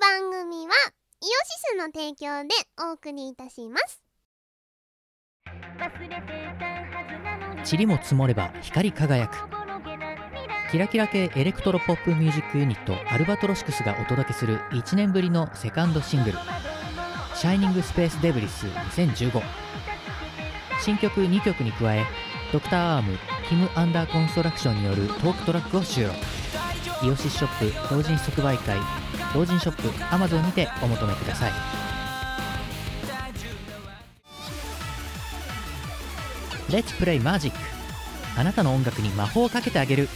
番組は IOSYS の提供でお送りいたします。塵も積もれば光り輝く。キラキラ系エレクトロポップミュージックユニット ALBATROSICKS がお届けする1年ぶりのセカンドシングル「 Shining Space Debris 2015」新曲2曲に加え Dr. ARM キム・ Under Construction によるトークトラックを収録。イオシスショップ同人即売会同人ショップ Amazon にてお求めください。レッツプレイマジックあなたの音楽に魔法をかけてあげる。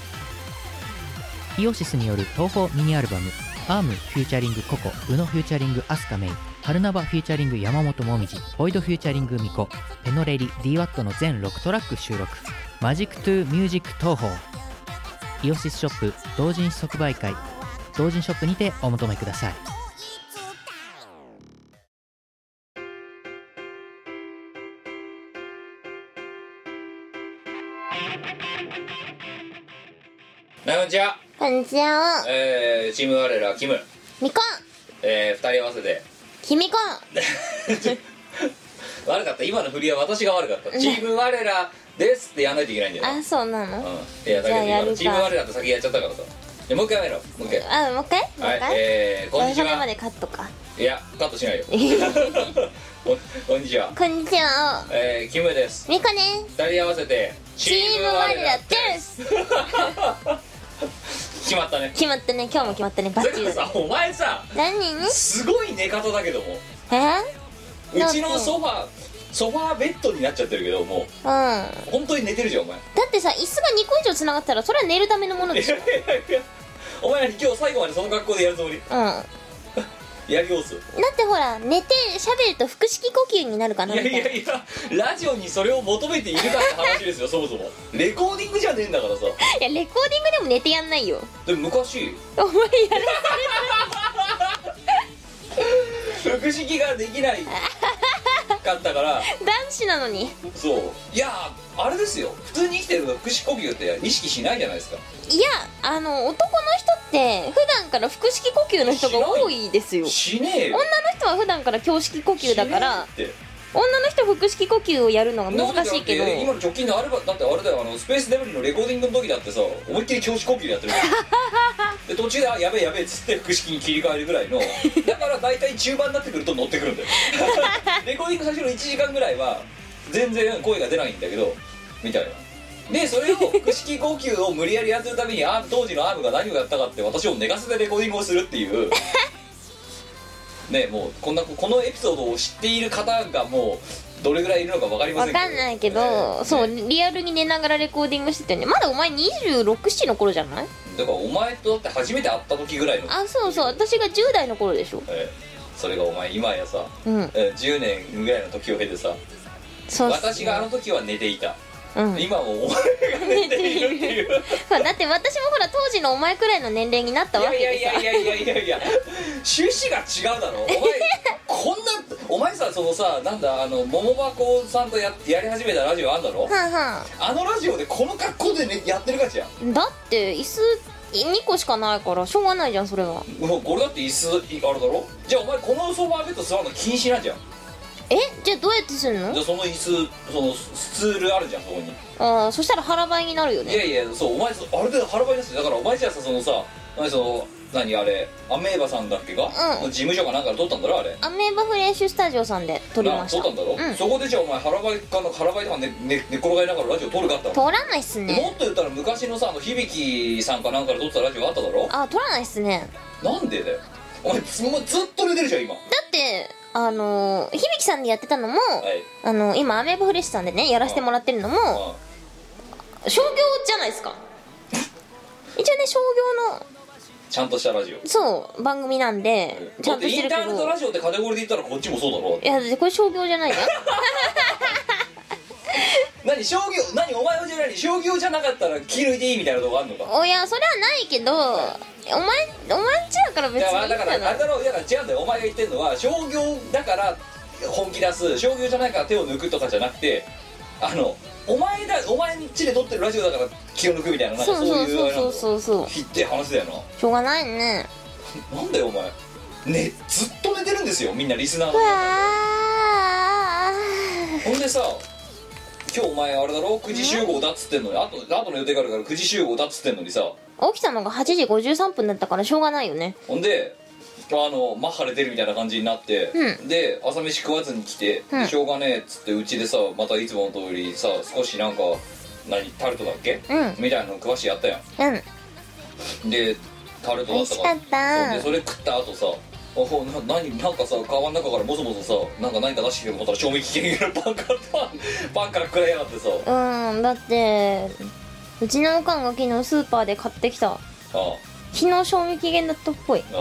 イオシスによる東宝ミニアルバムアームフューチャリングココ宇野フューチャリングアスカメイ春ナバフューチャリング山本もみじボイドフューチャリングミコペノレリ DWAT の全6トラック収録。マジックトゥミュージック東宝。イオシスショップ同人即売会。同人ショップにてお求めください。はいこんにちは。こんにちは。えー、チーム我らキム。みこえー、二人合わせて。きみこ悪かった。今の振りは私が悪かった。チーム我らですってやんないといけないんだよ。なあそうなの。うん。いやだけどじゃあやるか。今のチーム我らって先やっちゃったからさじゃあもう一回やめろ。もう一回あもう一回？もうはい一回？えー、こんにちは。までカットか。いやカットしないよ。ここんにちは。こんにちは。えー、キムです。みこね二人合わせてチーム我らです。決まったね。決まったね。今日も決まったね。バッチリさお前さ何？にすごい寝方だけども。え？うちのソファソファーベッドになっちゃってるけどもうん。だう本当に寝てるじゃんお前。ってさ椅子が2個以上つながったらそれは寝るためのものでしょ。お前ら今日最後までその格好でやるつもり？うん。だ やりおすってほら寝て喋ると腹式呼吸になるかなみたいないやいやラジオにそれを求めているかって話ですよ そもそも。レコーディングじゃねえんだからさ。いやレコーディングでも寝てやんないよ。でも昔お前やる腹式ができないかったから。男子なのに。そう。いやあれですよ。普通に生きてると腹式呼吸って意識しないじゃないですか。いやあの男の人って普段から腹式呼吸の人が多いですよ。しねえよ。女の人は普段から胸式呼吸だからしねえって。女の人は腹式呼吸をやるのが難しいけど。今の直近のあればだってあれだよあのスペースデブリのレコーディングの時だってさ思いっきり胸式呼吸でやってる で途中であやべえやべえっつって腹式に切り替えるぐらいの だから大体中盤になってくると乗ってくるんだよ。レコーディング最初の1時間ぐらいは全然声が出ないんだけどみたいな。でそれを腹式呼吸を無理やりやってるためにあ当時のアームが何をやったかって私を寝かせてレコーディングをするっていう。ねもうこんなこのエピソードを知っている方がもうどれぐらいいるのか分かりまわせんけど。かんないけど、ね。そうねリアルに寝ながらレコーディングしてたよね。まだお前267の頃じゃない？だからお前とだって初めて会った時ぐらいの。あそうそう。私が10代の頃でしょ。えーそれがお前今やさ、うん。えー10年ぐらいの時を経てさ。そう私があの時は寝ていたうん。今もお前が寝ているってい う。だって私もほら当時のお前くらいの年齢になったわけいやいやいやいやいやいやいや。趣旨が違うだろ。お前 こんなお前さそのさなんだあの桃箱さんとややり始めたラジオあんだろ？はんはあのラジオでこの格好で、ね、やってるかじゃんんだって椅子2個しかないからしょうがないじゃんそれは。もうこれだって椅子あれだろ？じゃあお前このソファーベッド座るの禁止なんじゃんえ？じゃあどうやってするの？じゃあその椅子そのスツールあるじゃんそこに。ああそしたら腹ばいになるよね。いやいやそうお前そあれで腹ばいですよ。だからお前じゃあさそのさ何その何あれアメーバさんだっけが、うん事務所かなんかで撮ったんだろあれ。アメーバフレッシュスタジオさんで撮りました。な撮ったんだろ、うん。そこでじゃあお前腹ばいかの腹ばいとか寝、ね寝転がりながらラジオ撮るかったの撮らないっすもねっと言ったら昔のさあの響さんかなんかで撮ってたラジオあっただろ？あ撮らないっすね。なんでだよ。お前ずっと寝てるじゃん今。はだってあの響さんでやってたのも、い。あの今アメーバフレッシュさんでねやらせてもらってるのもあ。商業じゃないですか。一応ね商業のちゃんとしたラジオ。そう番組なんでちゃんとしてるけだってインターネットどラジオってカテゴリーで言ったらこっちもそうだろ。いやこれ商業じゃないじゃん 何商業何お前はじゃ何商業じゃなかったら気抜いていいみたいなとこあんのか？おいやそれはないけどお前お前んちだから別にいいんだからあれだろうだから違うんだよ。お前が言ってんのは商業だから本気出す商業じゃないから手を抜くとかじゃなくてあのお前だお前んちで撮ってるラジオだから気を抜くみたいななんかそうそういうあれなんだそうそうそうそうひって話だよしょうがないね。な なんだよお前。ねずっと寝てるんですよみんなリスナーのほんでさ今日お前あれだろ？9時集合だっつってんのに。あとあとの予定があるから9時集合だっつってんのにさ。ー起きたのが8時53分だったからしょうがないよね。ほんであのマッハで出るみたいな感じになって、うで朝飯食わずに来て、うん。しょうがねえっつってうちでさまたいつもの通りさ少しなんか何タルトだっけ、うん。みたいなの食わしてやったやうん。んでタルトだった美味しかった。そうでそれ食った後さおほな何なんかさ川の中からもそもそさなんか何か出してきてると思ったら賞味期限切れのパンからパンパンから食らいやがってさ。うんだってうちのおかんが昨日スーパーで買ってきた。あ昨日賞味期限だったっぽい。ああ。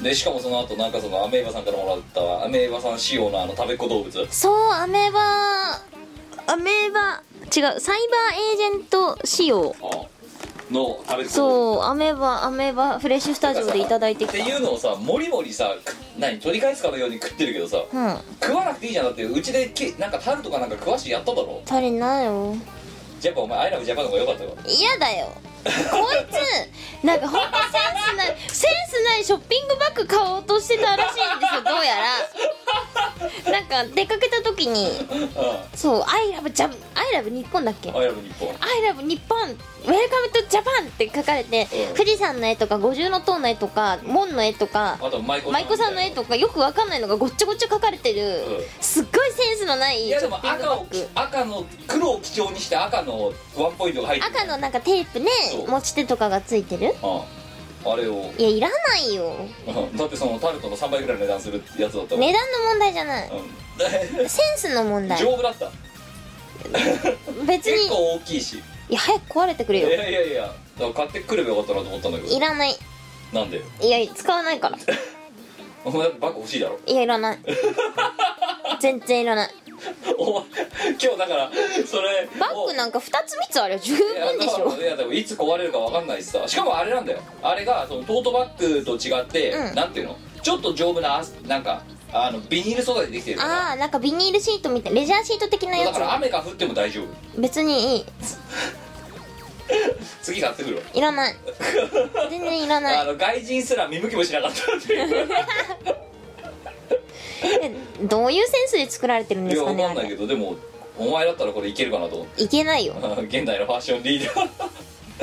あでしかもその後なんかそのアメーバさんからもらったアメーバさん仕様のあの食べっ子動物。そうアメーバアメーバ違うサイバーエージェント仕様。ああの食べそうアメーバアメーバフレッシュスタジオでいただいてってきたいうのをさもりもりさく何取り返すかのように食ってるけどさうん。食わなくていいじゃん。だってうちでけなんかタルとかなんか食わしてやっただろ。足りないよ。じゃあお前アイラブジャパンの方が良かったよ嫌だよ。こいつなんかほんとセンスないセンスないショッピングバッグ買おうとしてたらしいんですよ。どうやら。なんか出かけた時にうそう「 I love Japan I love 日本だっけ?」ん I love 日本。 I love 日本 Welcome to Japan って書かれて、うん。富士山の絵とか五重塔の絵とか門の絵とかあと舞妓さんの絵とか。よくわかんないのがごっちゃごっちゃ書かれてる、うん。すっごいセンスのないいやでも赤を赤の黒を基調にして赤のワンポイントが入ってる。赤のなんかテープね持ち手とかがついてる。ああ。あれを。いやいらないよ。う んだってそのタルトの3倍ぐらいの値段するやつだった値段の問題じゃない。うん。センスの問題。丈夫だった。別に。結構大きいしいや早く壊れてくれいやよいやいやだから買ってくればよかったなと思ったんだけど。いらない。なんで？いや使わないから。お前バッグ欲しいだろ？いやいらない。全然いらない。お前今日だからそれバッグなんか2つ3つあれば十いや分でしょ。だからいやでもいつ壊れるか分かんないしさ。しかもあれなんだよ。あれがそのトートバッグと違って、うん。なんていうの？ちょっと丈夫なあなんかあのビニール素材でできてるから。ああなんかビニールシートみたいレジャーシート的なやだからつ雨が降っても大丈夫。別にいい。次買ってくるわ。いらない。全然いらない。あの外人すら見向きもしなかったっていう。えどういうセンスで作られてるんいやですかねあ分かんないけれ。どでもお前だったらこれいけるかなと思って。いけないよ。現代のファッションリーダー。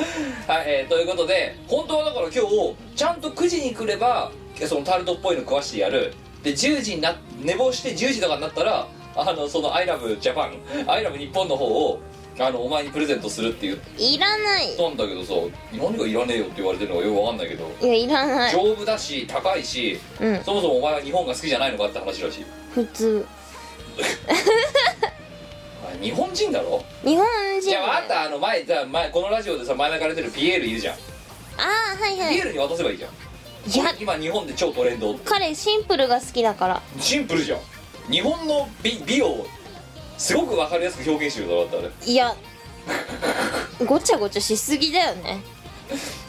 はい、えーということで本当はだから今日ちゃんと9時に来ればそのタルトっぽいの食わしてやるで10時にな寝坊して10時とかになったらあのその「ILOVEJAPAN」「ILOVE 日本」の方をあのお前にプレゼントするって言っいらない。たんだけどさ何がいらねえよって言われてるのかよく分かんないけど。いやいらない。丈夫だし高いしうん。そもそもお前は日本が好きじゃないのかって話らしい。普通。あ日本人だろ？日本人。じゃああんたあの前じゃあ前このラジオでさ前々から出てるピエールいるじゃん。ああはいはい。ピエールに渡せばいいじゃんいや今日本で超トレンド。彼シンプルが好きだから。シンプルじゃん。日本の美美をすごく分かりやすく表現してるだろだってあれ。いや ごちゃごちゃしすぎだよね。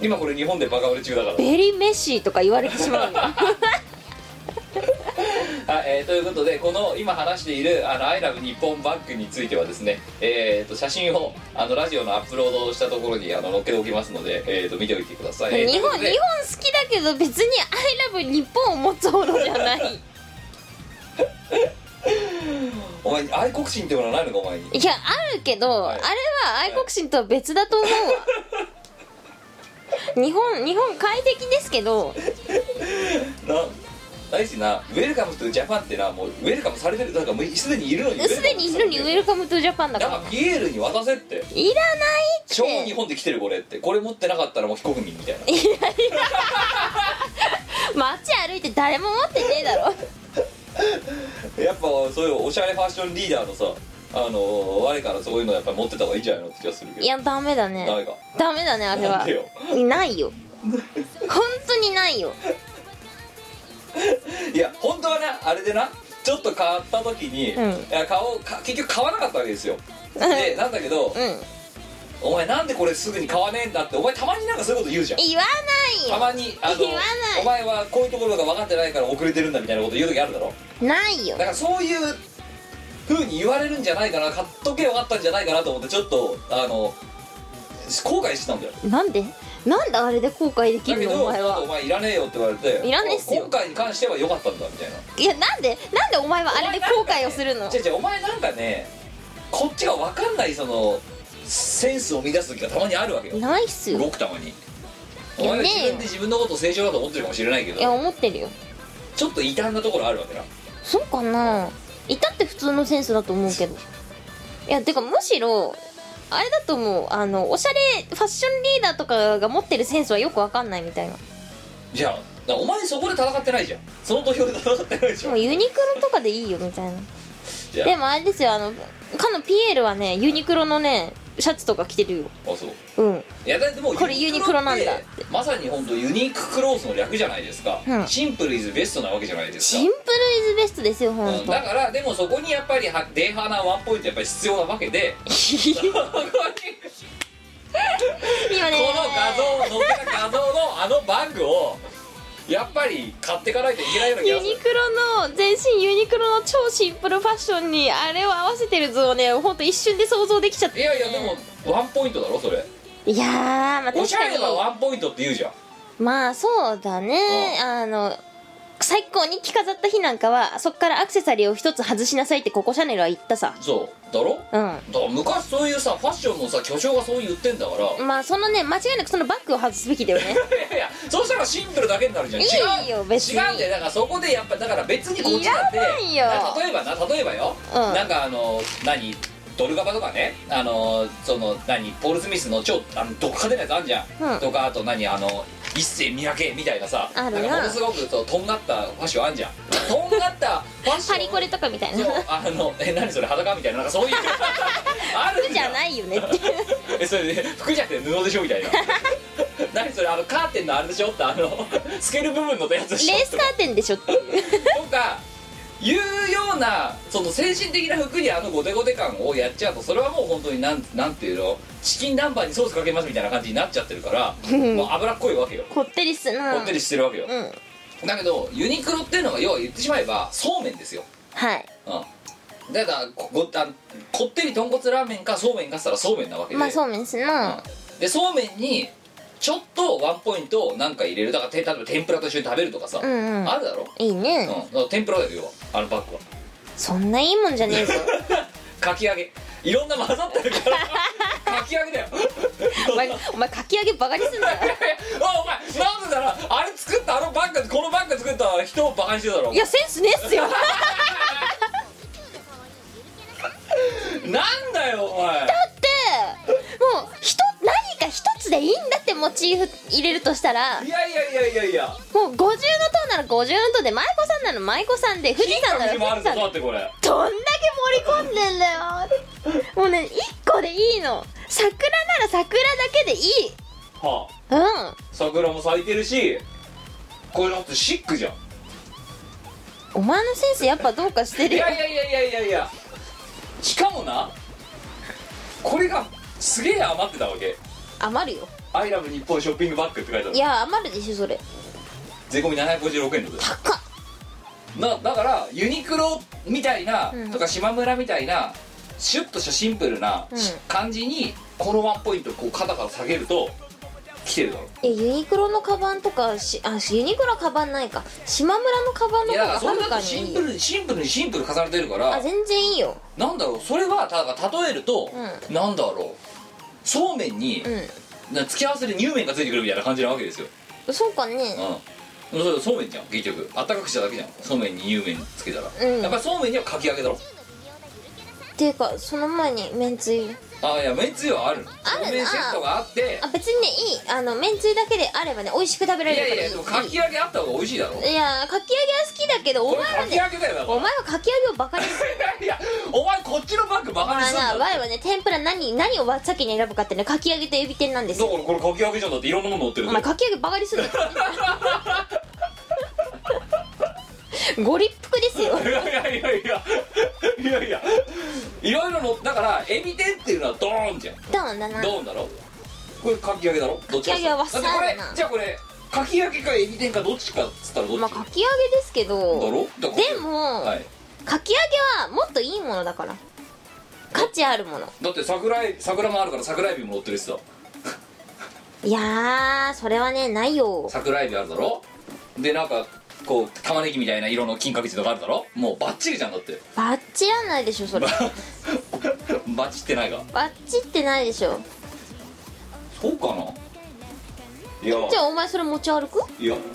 今これ日本でバカ売れ中だから。ベリーメッシーとか言われてしまうよ はい、えーということでこの今話している「あの ILOVE 日本バッグ」についてはですね、えー、と写真をあのラジオのアップロードしたところにあの載っけておきますので、えー、と見ておいてください、えー日本日本ということで好きだけど別に「ILOVE 日本」を持つほどじゃない。お前愛国心ってものはないのかお前に。いやあるけど、はい。あれは愛国心とは別だと思うわ。日本日本快適ですけど。な大しなウェルカムトゥジャパンってなもうウェルカムされてるだからもうすでにいるのにすでにいるのにウェルカムトゥジャパンだかだかららピエールに渡せって。いらない超日本で来てるこれって。これ持ってなかったらもう非国民みたいな。街歩いて誰も持ってねえだろ。やっぱそういうおしゃれファッションリーダーのさあの我からそういうのやっぱ持ってた方がいいんじゃないのって気がするけど。いやダメだね。ダメかダメだねあれは。なんでよ。ないよ。本当にないよ いや本当はなあれでなちょっと買った時に、うん。いや買おうか結局買わなかったわけですよ。でなんだけど、うん。お前なんでこれすぐに買わねえんだってお前たまになんかそういうこと言うじゃん。言わないたよまにあの言わない。お前はこういうところが分かってないから遅れてるんだみたいなこと言う時あるだろ。ないよ。だからそういう風に言われるんじゃないかな買っとけよかったんじゃないかなと思ってちょっとあの後悔してたんだよ。なんで？なんであれで後悔できるのお前は？お前いらねえよって言われていらねえっすよ。今回に関しては良かったんだみたいな。いやなんでなんでお前はあれで後悔をするの？違う違うお前なんかねこっちが分かんないそのセンスを乱す時がたまにあるわけよ。ないっすよ。ごくたまに。いお前がやねえよ。自分で自分のことを成長だと思ってるかもしれないけいやど思ってるよ。ちょっと異端なところあるわけな。そうかな。いたって普通のセンスだと思うけど。いやてかむしろあれだと思うあのおしゃれファッションリーダーとかが持ってるセンスはよくわかんないみたいな。じゃあだからお前そこで戦ってないじゃん。その土俵で戦ってないでしょもうユニクロとかでいいよみたいな。じゃでもあれですよあのかのピエールはねユニクロのねシャツとか着てるよ。ああそう。うん。いやだってもうこれユニクロなんだ。ってまさに本当ユニーククローズの略じゃないですか、うん。シンプルイズベストなわけじゃないですか。シンプルイズベストですよほんうん、とだからでもそこにやっぱりはデーハーなワンポイントやっぱり必要なわけで。今ねこの画像載ってた画像のあのバッグをやっぱり買っていかないといけないような気がする。ユニクロの全身ユニクロの超シンプルファッションにあれを合わせてる図をねほんと一瞬で想像できちゃって。いやいやでもワンポイントだろそれ。いやーまあおしゃれ確かにはワンポイントって言うじゃん。まあそうだね。うあの最高に着飾った日なんかはそっからアクセサリーを一つ外しなさいってココシャネルは言ったさ。そう。だろ？うん。だから昔そういうさファッションのさ巨匠がそう言ってんだから。まあそのね間違いなくそのバッグを外すべきだよね。いやいやそうしたらシンプルだけになるじゃんいいよ違う。別に。違うんだよだからそこでやっぱだから別にこっちだって。いらないよ。な例えばな例えばよ、うん。なんかあの何？ドルガバとかねあのその何ポール・スミスの超あのどっかでのやつあんじゃん、うん。とかあと何あの一世三宅みたいなさあるな。なんかものすごくそうとんがったファッションあんじゃん。とんがったファッション。パリコレとかみたいな。そうあのえ何それ裸みたいななんかそういう。あ る服じゃないよねって えそれで服じゃなくて布でしょみたいな。何それあのカーテンのあれでしょってあの透ける部分のやつでしょレースカーテンでしょっていう。とかいうようなその精神的な服にあのゴテゴテ感をやっちゃうとそれはもう本当になんなんていうの？チキン南蛮にソースかけますみたいな感じになっちゃってるからもう脂っこいわけよ。こってりすな。こってりしてるわけよ、うん。だけどユニクロっていうのは要は言ってしまえばそうめんですよ。はい。うん。だからこごあこってり豚骨ラーメンかそうめんかっつったらそうめんなわけで。まあそうめんすな。でそうめんにちょっとワンポイントなんか入れる。だからて例えば天ぷらと一緒に食べるとかさ、うんうん。あるだろ、いいね。うん、だから天ぷらだよ要は。あのバッグは。そんないいもんじゃねえぞ。かき揚げ。いろんな混ざってるから。かき揚げだよ。お前お前かき揚げバカにすんだよ。あお前なんでだろあれ作ったあのバッグこのバッグ作った人をバカにしてるだろいやセンスねえっすよ。なんだよお前。だってもうひと何か一つでいいんだってモチーフ入れるとしたらいやいやいやいやいや。もう50の塔なら50の塔で舞妓さんなら舞妓さんで富士山なら富士山で。どんだけ盛り込んでんだよもうね1個でいいの。桜なら桜だけでいい。はあ。うん。桜も咲いてるしこれだってシックじゃん。お前のセンスやっぱどうかしているよ。やいやいやいやいやいや。しかもなこれがすげえ余ってたわけ余るよ「アイラブ日本ショッピングバッグ」って書いてある。いや余るでしょそれ。税込み756円ので高っ。なだからユニクロみたいな、うん。とか島村みたいなシュッとしたシンプルなうん。感じにこのワンポイントこう肩から下げると来てるだろ。えユニクロのカバンとかしあユニクロはカバンないか。島村のカバンのい方だからそれだかにいンプルにシンプルにシンプル重ねてるから。あ全然いいよ。なんだろう。それはただ例えると、うなんだろうそうめん。に、うな付き合わせで乳麺がついてくるみたいな感じなわけですよ。んそうかね。うん。それそうめんじゃん結局。あったかくしただけじゃん。そうめんに乳麺つけたら、うん。やっぱりそうめんにはかき揚げだろ。っていうかその前にめんつゆあいやめんつゆはあるあるセットがあって。あ別にねいい。あのめんつゆだけであればね美味しく食べらいれるからいいやいやでもかき揚げあった方が美味しいだろ。いやかき揚げは好きだけどお前はねお前はかき揚げをバカにする。いやお前こっちのバッグバカにすんだまあなワイはね天ぷら何何を先に選ぶかってねかき揚げとエビ天なんですよ。だからこれかき揚げじゃんだっていろんなもの乗ってるお前かき揚げバカにすんだよ ご立腹ですよ。いやいやいやいや。いやいやいろいろのだからエビ天っていうのはドーンじゃん。ドーンだな。ドーンだろ？これかき揚げだろ？どっちかかき揚げはわっだってこれじゃあこれかき揚げかエビ天かどっちかっつったらどっち、まあかき揚げですけだどろ？だからでも、はい。かき揚げはもっといいものだから。価値あるもの。だって桜え桜もあるから桜エビも乗ってるしさ。いやーそれはねないよ。桜エビあるだろ？でなんかこう玉ねぎみたいな色の金閣寺とかあるだろ？もうバッチリじゃんだって。バッチらないでしょそれ。バッチってないがバッチってないでしょ。そうかな？いや。じゃあお前それ持ち歩く？いや。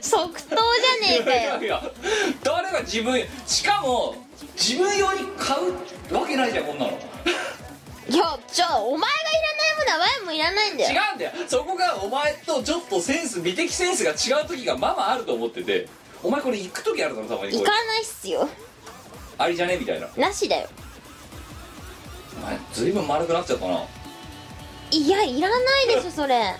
即答じゃねえかよ。いや。誰が自分しかも自分用に買うわけないじゃんこんなのいやじゃあお前がいらないものはワイもいらないんだ違ようんだよ。そこがお前とちょっとセンス美的センスが違う時がまあまああると思ってて。お前これ行く時あるだろたまに行かないっすよ。ありじゃね？みたいな。なしだよ。お前ずいぶん丸くなっちゃったな。いやいらないでしょ それ。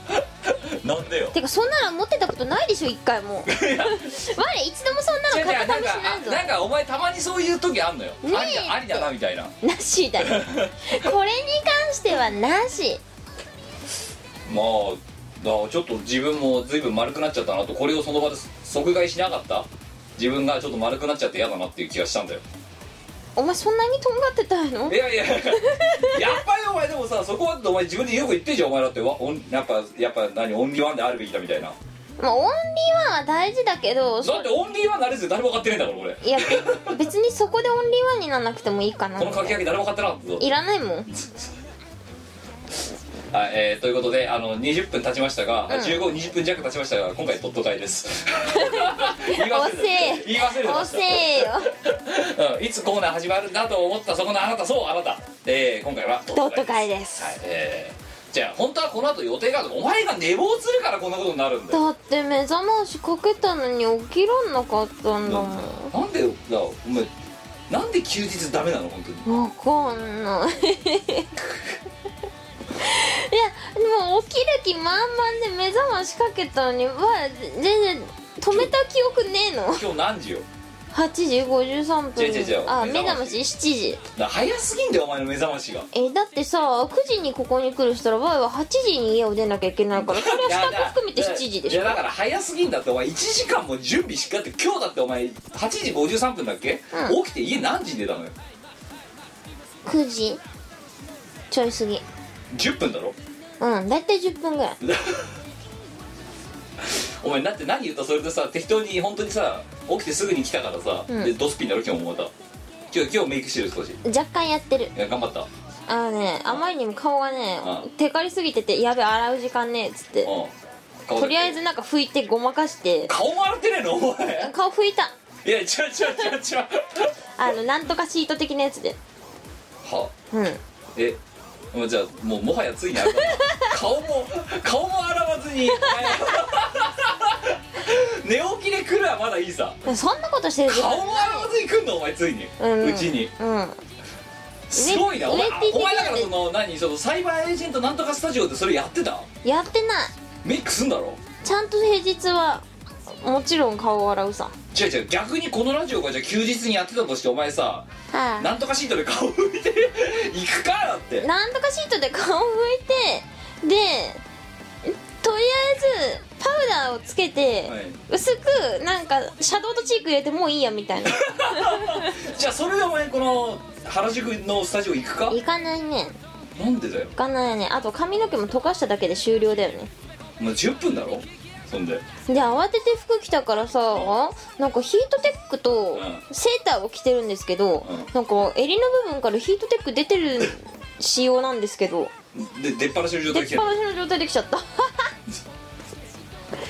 なんでよ。てかそんなの持ってたことないでしょ一回も。我一度もそんなの買った試しないぞ。なんかお前たまにそういう時あんのよ、ねえ。ありだありだなみたいな。なしだよ はなし。まあだからちょっと自分もずいぶん丸くなっちゃったなとこれをその場で即買いしなかった？自分がちょっと丸くなっちゃって嫌だなっていう気がしたんだよ。お前そんなにとんがってたの？いやいや。やっぱりお前でもさそこはお前自分でよく言ってんじゃんお前だって。わオンやっぱやっぱ何オンリーワンであるべきだみたいな。まあオンリーワンは大事だけどそだってオンリーワンなれず誰も買ってねえんだから俺いやべ別にそこでオンリーワンにならなくてもいいかな。このかき揚げ誰も買ってなかったぞ。いらないもん はい、えーということであの20分経ちましたが、ん。1520分弱経ちましたが今回ドット会です。言い。忘れてい忘れてまし遅えよ。た、うん、いつコーナー始まるんだと思ったそこのあなたそうあなた、えー今回はドット会です。はいえーじゃあ本当はこの後予定があるお前が寝坊するからこんなことになるんだよ。だって目覚ましかけたのに起きらんなかったんだもん。なんでだお前なんで休日ダメなの本当に。わかんないいやでも起きる気満々で目覚ましかけたのにわ全然止めた記憶ねえの。今日何時よ？8時53分。違う違う違うあ目覚まし。目覚まし7時。だ早すぎんだよお前の目覚ましが。えだってさ9時にここに来るしたらわいは8時に家を出なきゃいけないからそれは支度含めて7時でしょ？いやだから早すぎんだってお前1時間も準備しっかりって今日だってお前8時53分だっけ、う起きて家何時に出たのよ？9時。ちょい過ぎ10分だろ？うん大体10分ぐらい。お前だって何言った？それでさ適当に本当にさ起きてすぐに来たからさ、うん。でドスピンだろ今日もまた？今日今日メイクしてる少しい若干やってる。や頑張った。あのねあまりにも顔がねうん。テカりすぎててやべ洗う時間ねえっつって。うん。顔だけとりあえずなんか拭いてごまかして。顔も洗ってねえの？お前。顔拭いた。いや違う違う違う違う。あのなんとかシート的なやつで。はうん。えもうじゃあもうもはやついに 顔も顔も洗わずに。寝起きで来るはまだいいさ。そんなことしてる。顔も洗わずに来んの？お前ついに。うちに。うん。すごいな。お前お前だからその何？そのサイバーエージェントなんとかスタジオでそれやってた？やってない。メイクすんだろ？ちゃんと平日はもちろん顔を洗うさ。違う違う逆にこのラジオがじゃあ休日にやってたとしてお前さはい。なんとかシートで顔拭いて 行くからだって。なんとかシートで顔を拭いてでとりあえずパウダーをつけて、はい。薄くなんかシャドウとチーク入れてもういいやみたいな。じゃあそれでお前この原宿のスタジオ行くか？行かないね。なんでだよ。行かないね。あと髪の毛も溶かしただけで終了だよね。もう10分だろそんで。で慌てて服着たからさなんかヒートテックとうん。セーターを着てるんですけど、うん。なんか襟の部分からヒートテック出てる仕様なんですけど。で出っ放しの状態で出っ放しの状態できちゃった。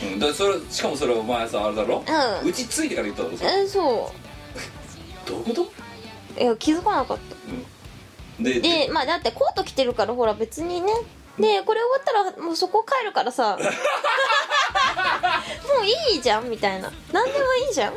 うん。だそれしかもそれお前さあれだろ？うん。うちついてから言っただろそれ。えそどういうこと？ういや気づかなかった。ででまあだってコート着てるからほら別にね。でこれ終わったらもうそこ帰るからさ もういいじゃんみたいな。何でもいいじゃん。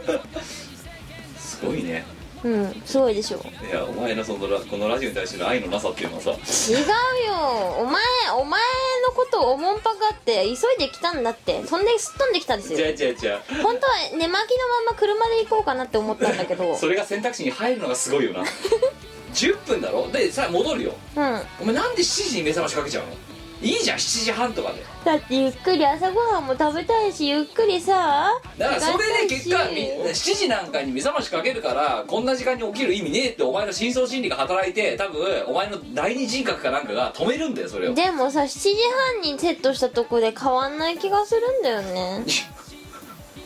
すごいね。うんすごいでしょ。いやお前のそのラこのラジオに対しての愛のなさっていうのはさ。違うよ。お前お前のことをおもんぱかって急いで来たんだって。そんですっ飛んできたんですよ。違う違う違う。本当は寝巻きのまま車で行こうかなって思ったんだけど。それが選択肢に入るのがすごいよな。10分だろ？でさ戻るよ。うん。お前なんで7時に目覚ましかけちゃうの？いいじゃん7時半とかで。だってゆっくり朝ごはんも食べたいしゆっくりさだからそれで結果みみ7時なんかに目覚ましかけるからこんな時間に起きる意味ねえってお前の深層心理が働いて多分お前の第二人格かなんかが止めるんだよそれを。でもさ7時半にセットしたとこで変わんない気がするんだよね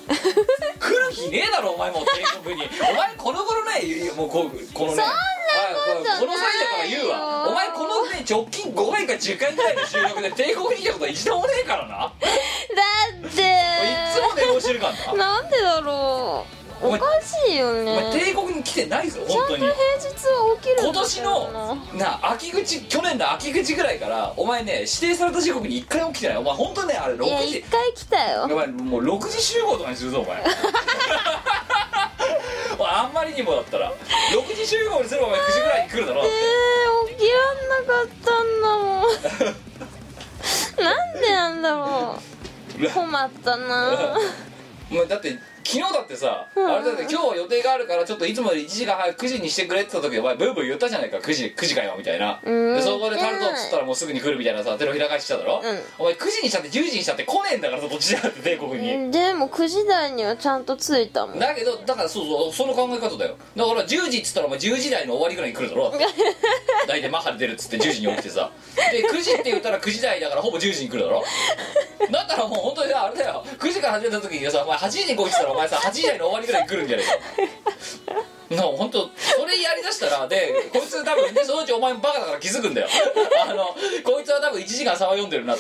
来る気ねえだろお前もう帝国に。お前この頃ねもうこうこのね。そんなこの際だから言うわ。お前このね直近5回か10回ぐらいの収録で帝国に来たことは一度もねえからな。いだってつも電話してるからななんでだろうおかしいよおね前帝国に来てないぞちゃんと本当に。平日は起きるんだ今年のな秋口去年の秋口ぐらいからお前ね指定された時刻に1回も来てない。お前本当ねあれ6いや時一回来たよ。お前もう6時集合とかにするぞ お前。あんまりにもだったら。6時集合にすればお前9時ぐらいに来るだろだって。えー、起きらんなかったんだもん。なんでなんだろう。困ったな。お前だって昨日だってさ、うんあれだって今日予定があるからちょっといつもより1時間早く9時にしてくれって言った時お前ブーブー言ったじゃないか9時9時かよみたいな。うん。でそこでタルトっつったらもうすぐに来るみたいなさ手のひら返ししただろ、うん。お前9時にしたって10時にしたって来ねえんだからさどっちだって帝国に、でも9時台にはちゃんと着いたもん。だけどだからそうそうその考え方だよ。だから10時っつったらお前10時台の終わりぐらいに来るだろ？大体マッハで出るっつって10時に起きてさ。で9時って言ったら9時台だからほぼ10時に来るだろ？だったらもう本当にあれだよ。9時から始めた時にさお前8時に来いってたらお前さ8時台の終わりぐらいに来るんじゃねえか。な本当それやりだしたらでこいつ多分でそのうちお前バカだから気づくんだよ。あのこいつは多分1時間差は読んでるなと。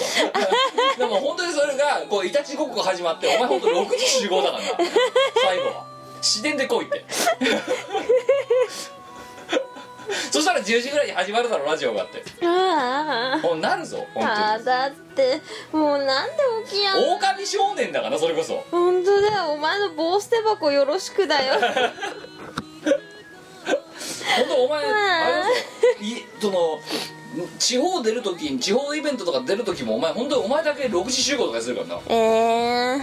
でも本当にそれがこういたちごっこ始まってお前本当6時集合だからな。最後は。自然で来いって。そしたら10時ぐらいに始まるだろラジオがって。あもうなるぞあ本あだってもうなんで起きやん狼少年だからそれこそ。本当だよお前の棒捨て箱よろしくだよ。本当お前あれだぞ。いその地方出るときに地方イベントとか出るときもお前本当にお前だけ6時集合とかするからな。えー、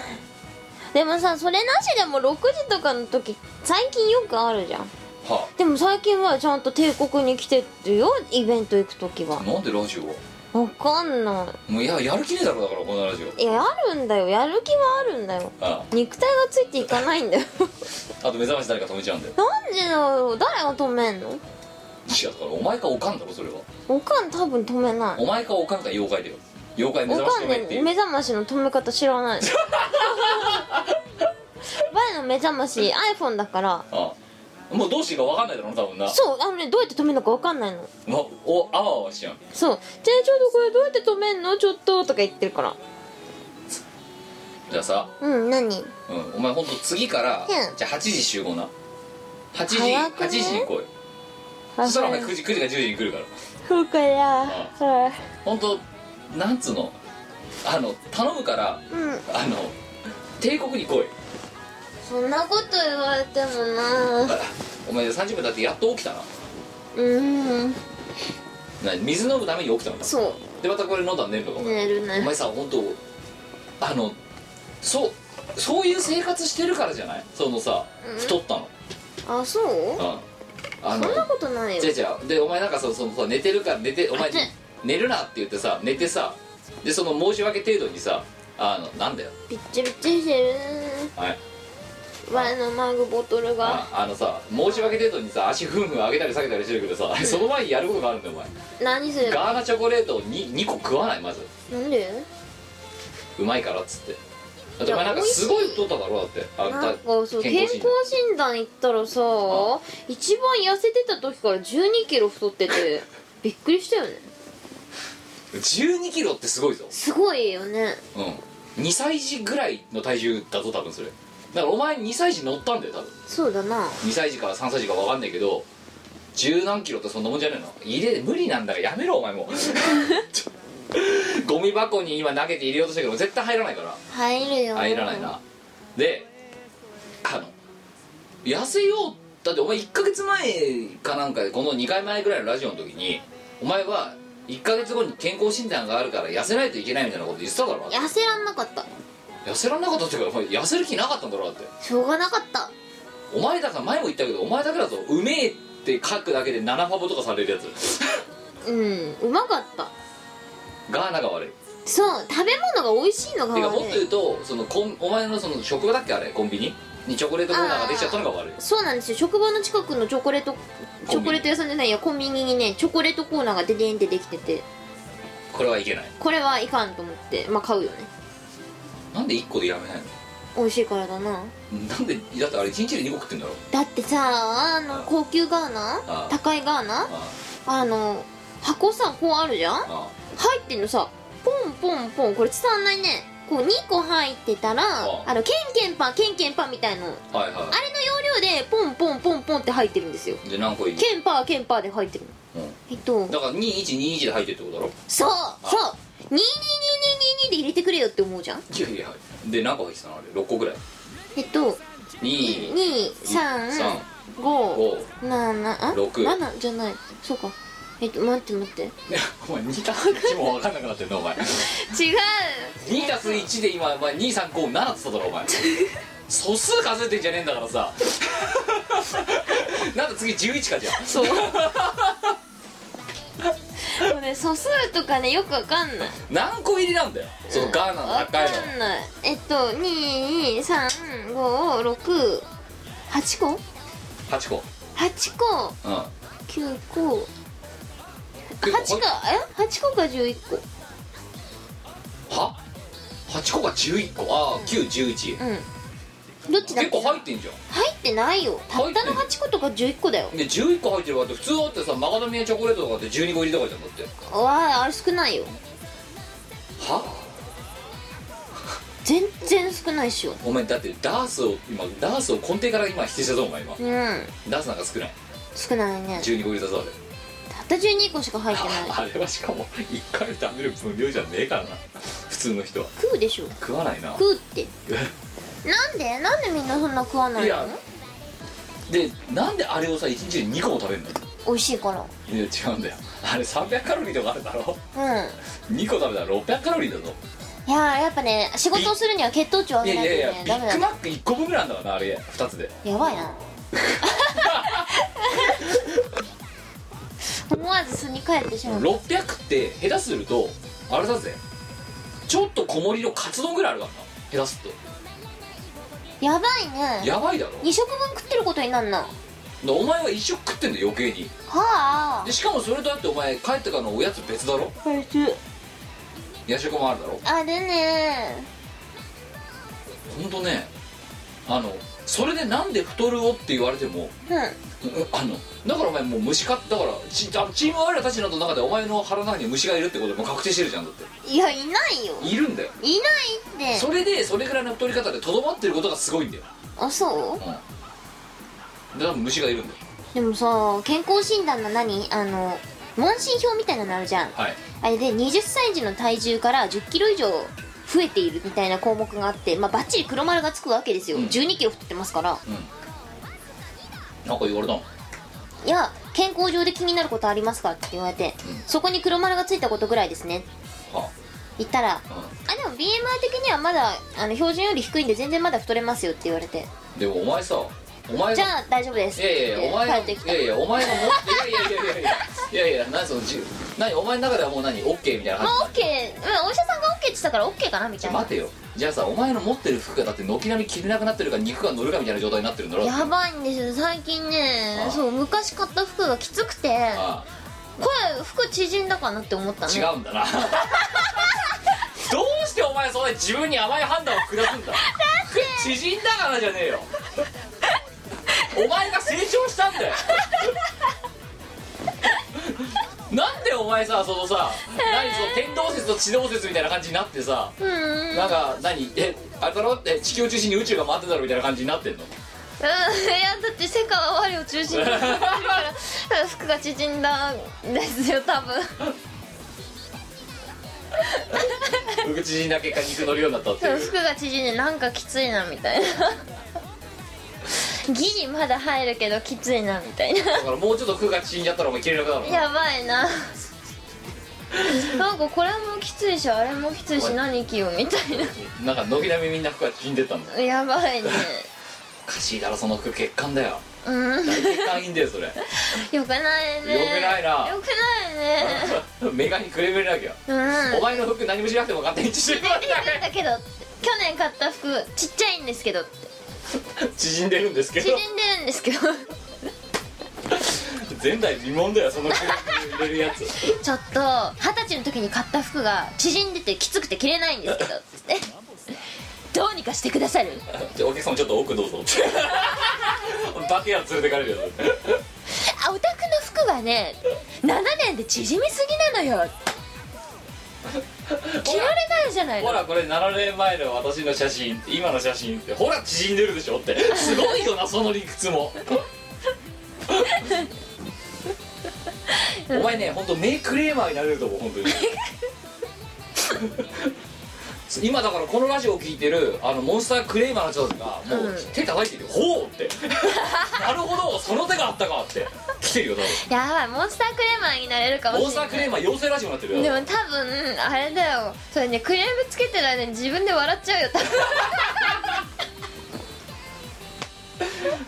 でもさそれなしでも6時とかの時最近よくあるじゃんはでも最近はちゃんと帝国に来てるよイベント行く時は。あなんでラジオわかんなもういややる気ねえだろだからこのラジオ。いいやあるんだよ。やる気はあるんだよ。あ肉体がついていかないんだよ。あ あと目覚まし誰か止めちゃうんだよ。なんでだよ誰が止めんの？違うだからお前かおかんだろそれは。おかん多分止めない。お前かおかんか妖怪だよ。妖怪目お覚まし止めっていうね目覚ましの止め方知らない。前の目覚まし iPhone だから。ああもうどうしていいか分かんないだろうな多分な。そうあのねどうやって止めるのか分かんないの。まおあわあわしちゃうそう「じゃあちょっとこれどうやって止めんの？ちょっと」とか言ってるから。じゃあさうん何？うん、お前ほんと次から、うん。じゃあ8時集合な。8時早くね。8時に来い。そしたらお前9時 ,9 時か10時に来るから。そうかや。あほんとなんつうの？あの頼むからうん。あの帝国に来いそんなこと言われてもな。お前30分だってやっと起きたな。うん。な水飲むために起きたのか。そう。でまたこれ飲んだら寝るのか。寝るね。お前さ本当あのそうそういう生活してるからじゃない？そのさ、うん。太ったの。あそう？うん。あのそんなことないよ。違う違う。でお前なんかそのそのさ寝てるから寝てお前寝るなって言ってさ寝てさでその申し訳程度にさあのなんだよ。ピッチピチしてる。はい前のマグボトルが。ああのさ申し訳程度にさ足ふんふん上げたり下げたりしてるけどさ、その前にやることがあるんだよお前。何すればガーナチョコレートを 2, 2個食わないまず。なんで？うまいからっつって。だってお前なんかすごい太っただろだって。あなんかそう健康診断。行ったらさあ。一番痩せてた時から1 2キロ太ってて びっくりしたよね。1 2キロってすごいぞ。すごいよね。うん。2歳児ぐらいの体重だぞ多分それだからお前2歳児乗ったんだよ多分。そうだな。2歳児か3歳児か分かんないけど十何キロってそんなもんじゃねえの？入れ無理なんだからやめろお前も。う ゴミ箱に今投げて入れようとしたけど絶対入らないから。入るよ。入らないな。であの痩せようだってお前1ヶ月前かなんかでこの2回前ぐらいのラジオの時にお前は1ヶ月後に健康診断があるから痩せないといけないみたいなこと言ってただろ痩せらんなかった痩せらんなかったっていうかお前痩せる気なかったんだろだって。しょうがなかった。お前だから前も言ったけどお前だけだと「うめえ」って書くだけで7ファボとかされるやつ。うんうまかった。ガーナが悪い。そう食べ物が美味しいのがてかもっと悪い言うとそのコンお前のその職場だっけあれコンビニ？にチョコレートコーナーができちゃったのが悪い。そうなんですよ。職場の近くのチョコレートチョコレート屋さんじゃないや。コンビニにねチョコレートコーナーがデデンってできてて。これはいけない。これはいかんと思って。まあ買うよねなんで1個でやめない美味しいからだな。のなんでだってあれ1日で2個食ってんだろ？だってさあの高級ガーナ？あ高いガーナ？ああ。の箱さこうあるじゃん？ああ。入ってんのさポンポンポンこれ伝わんないね。こう2個入ってたらああ。のケンケンパンケンケンパンみたいの。あれあはい。はの要領でポンポンポンポンって入ってるんですよ。いで何個いいケンパーケンパーで入ってるの。うん。えっと。だから2121で入ってるってことだろ？そうそう22222で入れてくれよって思うじゃんいやいやで何個入ってたのあれ6個ぐらいえっと2 3 235 7あ六7じゃないそうかえっと待って待って違うお前2たす1も分かんなくなってんのお前違う2たす1で今お前2357っつっただろお前素数数えてんじゃねえんだからさなんだ次11かじゃあそうもうね素数とかねよくわかんない。何個入りなんだよ。そのガーナのわ高いの。かんない。えっと22356 8個？8個。8個。うん。9個。8結構かえ？8個か11個？は？8個が11個？ああ911うんどっちだっけ？結構入ってんじゃん。入ってないよ。たったの8個とか11個だよ。で11個入ってるからって普通だってさマカダミアチョコレートとかって12個入りとかじゃんだって。わああれ少ないよ。は？全然少ないっしょ。お前だってダースを今ダースを根底から今否定したぞお前今。うん。ダースなんか少ない。少ないね。12個入りだぞあれ。たった12個しか入ってない。あれはしかも1回で食べる分量じゃねえからな。普通の人は。食うでしょ。食わないな。食うってなんで？なんでみんなそんな食わないいや。のでなんであれをさ1日で2個も食べるの？美味しいから。いや違うんだよ。あれ300カロリーとかあるだろ？うん。2個食べたら600カロリーだぞ。いやーやっぱね仕事をするには血糖値をい上げやいやいやビないとねダメだッグマック1個分ぐらいなんだからなあれ2つで。やばいな。思わず巣に帰ってしまう600って下手するとあれだぜ。ちょっと小盛りのカツ丼ぐらいあるからな。下手するやばいとね。やばいだろ。2食分食ってることになんなでお前は一食食ってんだよ余計に。はあ。でしかもそれとだってお前帰ってからのおやつ別だろ？夜食もあるだろ？あれね。ほんとねあのそれでなんで太るをって言われてもうん。うんあのだからお前もう虫かだからチチーム我らたちの中でお前の腹の中に虫がいるってこともう確定してるじゃんだって。いやいないよ。いるんだよ。いないってそれでそれぐらいの太り方でとどまってることがすごいんだよ。あそう？うん。で多分虫がいるんだよ。でもさ健康診断の何？あの問診票みたいなのあるじゃん。はい。あれで20歳児の体重から1 0キロ以上増えているみたいな項目があってまあバッチリ黒丸がつくわけですよ、うん。1 2キロ太ってますから。うん。なんか言われたのいや健康上で気になることありますかって言われて、うん。そこに黒丸がついたことぐらいですね。は言ったらあ、あでも BMI 的にはまだあの標準より低いんで全然まだ太れますよって言われて。うん、でもお前さお前じゃあ大丈夫です。いやいやいやお前の帰ってきた。いやいやお前の持っていやいやいやいや。いやいやいや何そのじ何お前の中ではもう何 OK みたいなまあ OK、うん、お医者さんが OK って言ってたから OK かなみたいな。待てよじゃあさお前の持ってる服がだって軒並み着れなくなってるか肉が乗るかみたいな状態になってるんだろやばいんですよ。最近ねあそう昔買った服がきつくてあこれ服縮んだかなって思ったの。あ違うんだな。どうしてお前そんな自分に甘い判断を下すんだ？服縮んだからじゃねえよ。お前が成長したんだよなんでお前さそのさ何その天動説と地動説みたいな感じになってさうーん。なんか何？えあれだろ？え地球を中心に宇宙が回ってんだろみたいな感じになってんの？うん。いやだって世界は我を中心に してるから服が縮んだんですよ多分。服縮んだ結果肉乗るようになったっていう。服が縮んでなんかきついなみたいなギリまだ入るけどきついなみたいな。だからもうちょっと服が縮んじゃったらお前着れなくなるのやばいな。なんかこれもきついしあれもきついし何着ようみたいな。んか軒並みみんな服が縮んでったんだなやばいね。おかしいだろその服血管だよ。うん。大血管いいんだよそれ。よくないね。よくないな。よくないね。メガにクレーム入れなきゃ、うん。お前の服何もしなくても勝手に縮むんいいんだけど去年買った服ちっちゃいんですけど 縮んでるんですけど。縮んでるんですけど。前代未聞だよその入れるやつ。ちょっと二十歳の時に買った服が縮んでてきつくて着れないんですけどつって。どうにかしてくださる。じゃあお客様ちょっと奥どうぞ。ってバケヤ連れてかれるよあお宅の服がね7年で縮みすぎなのよ着られないじゃないの？ほらこれ7年前の私の写真今の写真ってほら縮んでるでしょ？って。すごいよなその理屈も。お前ね本当名クレーマーになれると思う本当に。今だからこのラジオを聞いてるあのモンスタークレーマーの人たちがもううん。手叩いてるよ、ほうって。なるほどその手があったかって。来てるよ多やばいモンスタークレーマーになれるかも分モンスタしれないークレーマー養成ラジオになってるよ。でも多分あれだよ。それねクレームつけてる間に自分で笑っちゃうよ多分。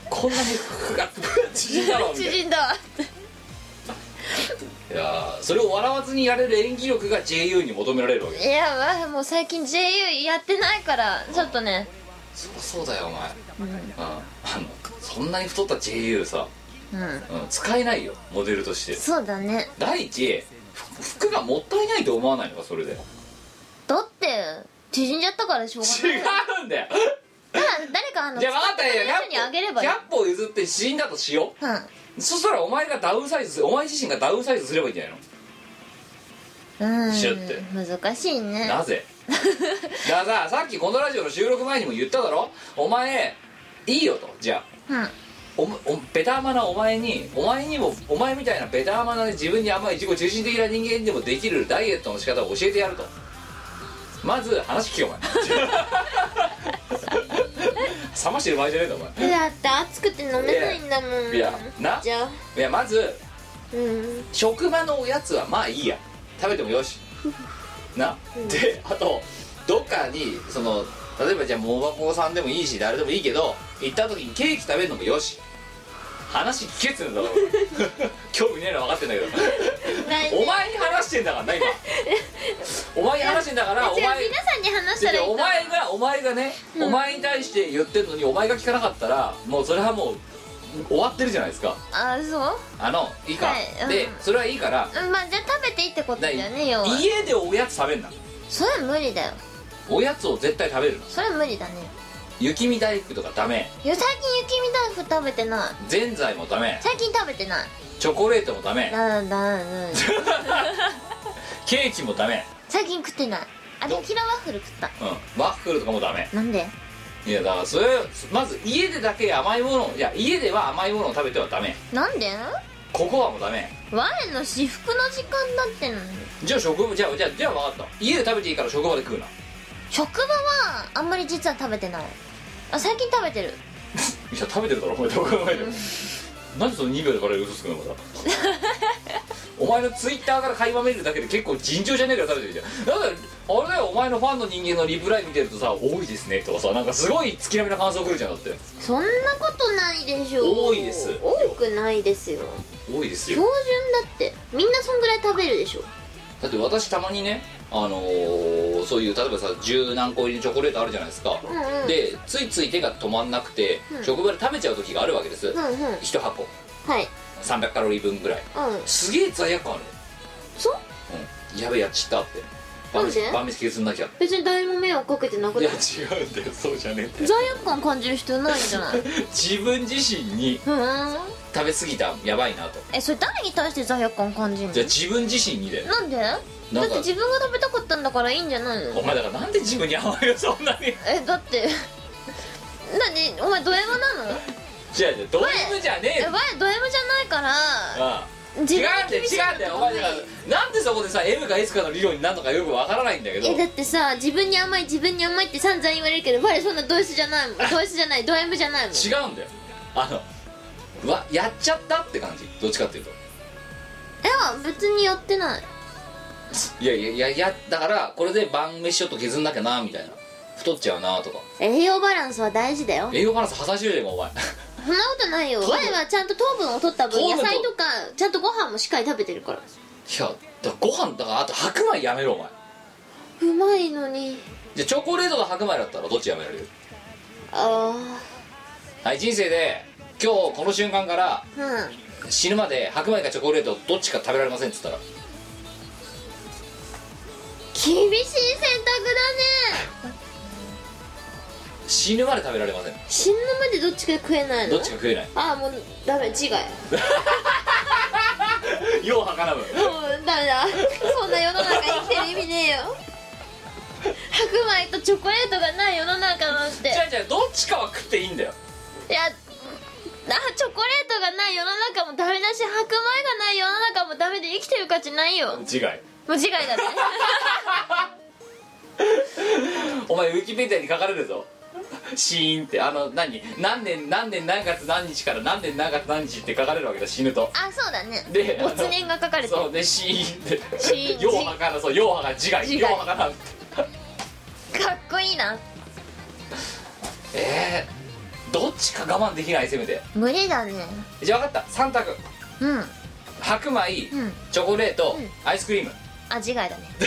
こんなに服が 縮んだ縮んだわやーそれを笑わずにやれる演技力が JU に求められるわけいやまあもう最近 JU やってないからちょっとね。そりゃそうだよお前。うん。うん。あのそんなに太った JU さ、うん。うん、使えないよモデルとして。そうだね。第一ふ服がもったいないと思わないのかそれで。だって縮んじゃったからしょうが違ない。うんだよ。だから誰かあのじゃあ分かったよ作やつにあげればいい。100歩譲って死んだとしよう。ん。うそしたらお前がダウンサイズするお前自身がダウンサイズすればいいんじゃないの？うん。シュッて。難しいね。なぜ？だからささっきこのラジオの収録前にも言っただろ？お前いいよと。じゃあ。うん。おおベタ甘なお前にお前にもお前みたいなベタ甘なね自分に甘い自己中心的な人間でもできるダイエットの仕方を教えてやると。まず話聞けお前 冷ましてる場合じゃねえんだお前。だって暑くて飲めないんだもん。いやな。じゃあ。いやまずうん。職場のおやつはまあいいや。食べてもよし。な、であとどっかにその例えばじゃあモバコさんでもいいし誰でもいいけど行った時にケーキ食べるのもよし話聞けっつうんだろ 興味ねえの分かってんだけど。お前に話してんだからな今。お前に話してんだからお前皆さんに話したらお前がお前がね、うん。お前に対して言ってんのにお前が聞かなかったらもうそれはもう終わってるじゃないですか。あそう？あのいいか、はいうん。でそれはいいから。うんまあじゃあ食べていいってことだよね要は。家でおやつ食べんな。それは無理だよ。おやつを絶対食べるの。それは無理だね雪見大福とかダメ。いや最近雪見大福食べてない。ぜんざいもダメ。最近食べてない。チョコレートもダメ。だだだケーキもダメ。最近食ってない。あでどキラワッフル食った。うん。ワッフルとかもダメ。なんで？いやだからそれまず家でだけ甘いものいや家では甘いものを食べてはダメ。なんで？ココアもダメ。我の至福の時間だってのにじゃあ職場じゃあじゃあじゃあ分かった。家で食べていいから職場で食うな。職場はあんまり実は食べてないあ最近食べてる。いや食べてるだろお前。どこ考えても。なん。でその2秒でバレる嘘つくのまた。お前のツイッターから垣間見るだけで結構尋常じゃねえから食べてるじゃんだからあれだよお前のファンの人間のリプライ見てるとさ「多いですね」とかさなんかすごい月並みな感想来るじゃんだって。そんなことないでしょ。多いです。多くないですよ。多いです標よ準だって。みんなそんぐらい食べるでしょだって私たまにねあのーそういう例えばさ十何個入りのチョコレートあるじゃないですか、うんうん。でついつい手が止まんなくて、うん。職場で食べちゃう時があるわけです、うんうん。一箱。はい。300カロリー分ぐらい。うん。すげえ罪悪感ある。そう？うん。やべえやっちったってなんで？晩飯削んなきゃ別に誰も迷惑かけてなくい？やて違うんだよ。そうじゃねえんだよ罪悪感感じる人いないんじゃない？自分自身にうん。食べ過ぎたやばいなと。えそれ誰に対して罪悪感感じるの？じゃあ自分自身にでなんで？だなんかって自分が食べたかったんだからいいんじゃない？のお前だからなんで自分に甘いよそんなに？えだって。何？お前ド M なの？違う違うド M じゃねええよ前ド M じゃないから。ああ違うんだよ違うんだよお前なんでそこでさ M か S かの理論になるのかよくわからないんだけど。えだってさ自分に甘い自分に甘いって散々言われるけど我そんなド S じゃないもん。ド S じゃないド M じゃないもん。違うんだよ。あのうわやっちゃったって感じ？どっちかっていうと。いや別にやってない。いやいやいやだからこれで晩飯ちょっと削んなきゃなみたいな。太っちゃうなとか。栄養バランスは大事だよ。栄養バランス破産してるじゃんかお前そんなことないよ。我はちゃんと糖分を取った分糖分と。野菜とかちゃんとご飯もしっかり食べてるから。いやだご飯だからあと白米やめろお前。うまいのに。じゃあチョコレートと白米だったらどっちやめられる？あはい人生で今日この瞬間からあうん。死ぬまで白米かチョコレートどっちか食べられませんっつったら。厳しい選択だね死ぬまで食べられません。死ぬまでどっちか食えないの？どっちか食えない？ああもうダメ違い ようはからむもうダメだ。そんな世の中生きてる意味ねえよ。白米とチョコレートがない世の中なんて。じゃあじゃあどっちかは食っていいんだよ。いやなチョコレートがない世の中もダメだし白米がない世の中もダメで生きてる価値ないよ。違いもう違いだね。お前ウィキペディアに書かれるぞ 死因ってあの何？何年何年何月何日から何年何月何日って書かれるわけだ死ぬと。あそうだね。で没年が書かれてる。そうで死因って。死因ようはからそうようはが自害。自害。ようはからかっこいいな。えー、どっちか我慢できないせめて。無理だね。じゃあ分かった。3択うん。白米、うん。チョコレート、うん。アイスクリーム。あ違いだね。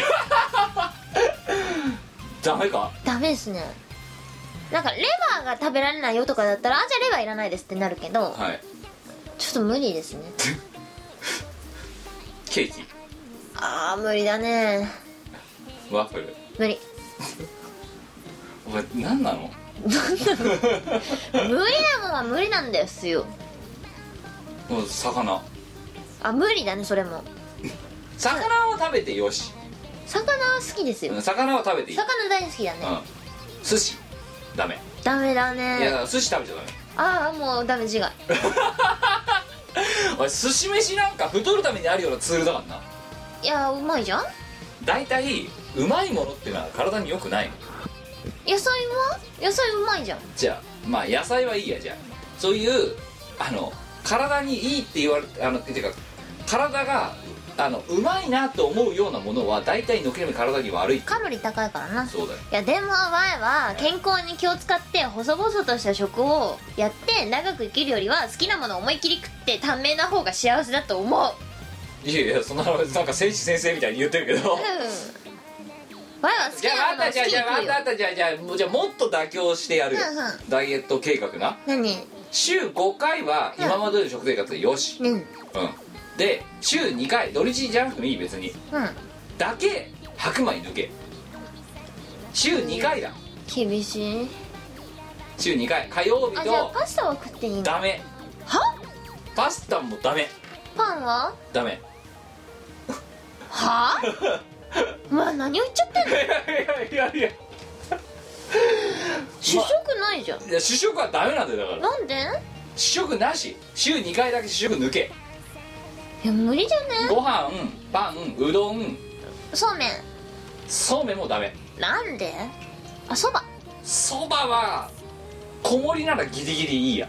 ダメか？ダメですねなんかレバーが食べられないよとかだったらあじゃあレバーいらないですってなるけどはい。ちょっと無理ですね。ケーキ。あー無理だね。ワッフル。無理。お前何なの？無理なものは無理なんですよ。もう魚。あ無理だねそれも。魚は食べてよし。魚は好きですよ。魚は食べていい。魚大好きだね。うん。寿司ダメ。ダメだいや寿司食べちゃダメ。ああもうダメ違 いお前寿司飯なんか太るためにあるようなツールだからな。いやうまいじゃん。大体うまいものっていうのは体に良くないの。野菜は？野菜うまいじゃん。じゃあまあ野菜はいいやじゃあ。そういうあの体にいいって言われあのっていうか体があのうまいなと思うようなものは大体のける体に悪い。カロリー高いからな。そうだよ。いやでも前は健康に気を使って細々とした食をやって長く生きるよりは好きなものを思いっきり食って短命な方が幸せだと思う。いやいやそんななんか戦士先生みたいに言ってるけど。うん。前は好きじゃあなものを好あんたじゃあじゃあ食うよんたじゃあじゃあもうじゃあもっと妥協してやるようんうん。ダイエット計画な。何？週5回は今までの食生活でよし。うん。うんで週2回土日じゃなくてもいい別に。うん。だけ白米抜け。週2回だ。厳しい。週2回。火曜日あじゃあとパスタは食っていいの？ダメ。は？パスタもダメ。パンは？ダメ。は？まあ何を言っちゃってんの？いやいやいや主食ないじゃん。いや主食はダメなんだよだから。なんで？主食なし。週2回だけ主食抜けいや無理じゃね？ご飯パンうどん。そうめん。そうめんもダメ。なんで？あそば。そばは小盛りならギリギリいいや。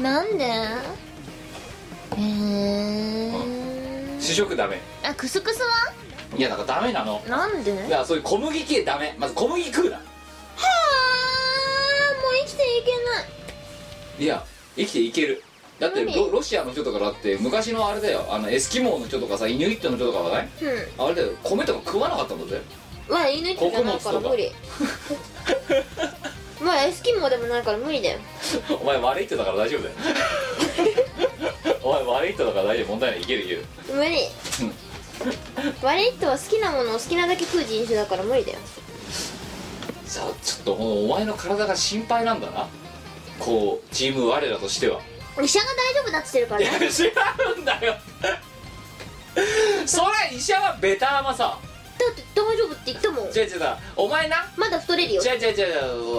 なんで？えー、主食ダメ。あクスクスは？いやだからダメなの。なんで？いやそういう小麦系ダメ。まず小麦食うな。はあもう生きていけない。いや生きていけるだって何ロロシアの人とかだって昔のあれだよ。あのエスキモーの人とかさイヌイットの人とかはね。うん。あれだよ。米とか食わなかったんだぜ。まあ犬じゃないから無理。まあエスキモーでもないから無理だよ。お前悪い人だから大丈夫だよ。お前悪い人だから大丈夫。問題ない。いけるいける。無理。悪い人は好きなものを好きなだけ食う人種だから無理だよ。さあちょっとお前の体が心配なんだな。こうチーム我らとしては医者が大丈夫だっつってるからいや違うんだよ。それ医者はベターマさだって大丈夫って言ったもん。違う違う違う。お前な。まだ太れるよ。違う違う違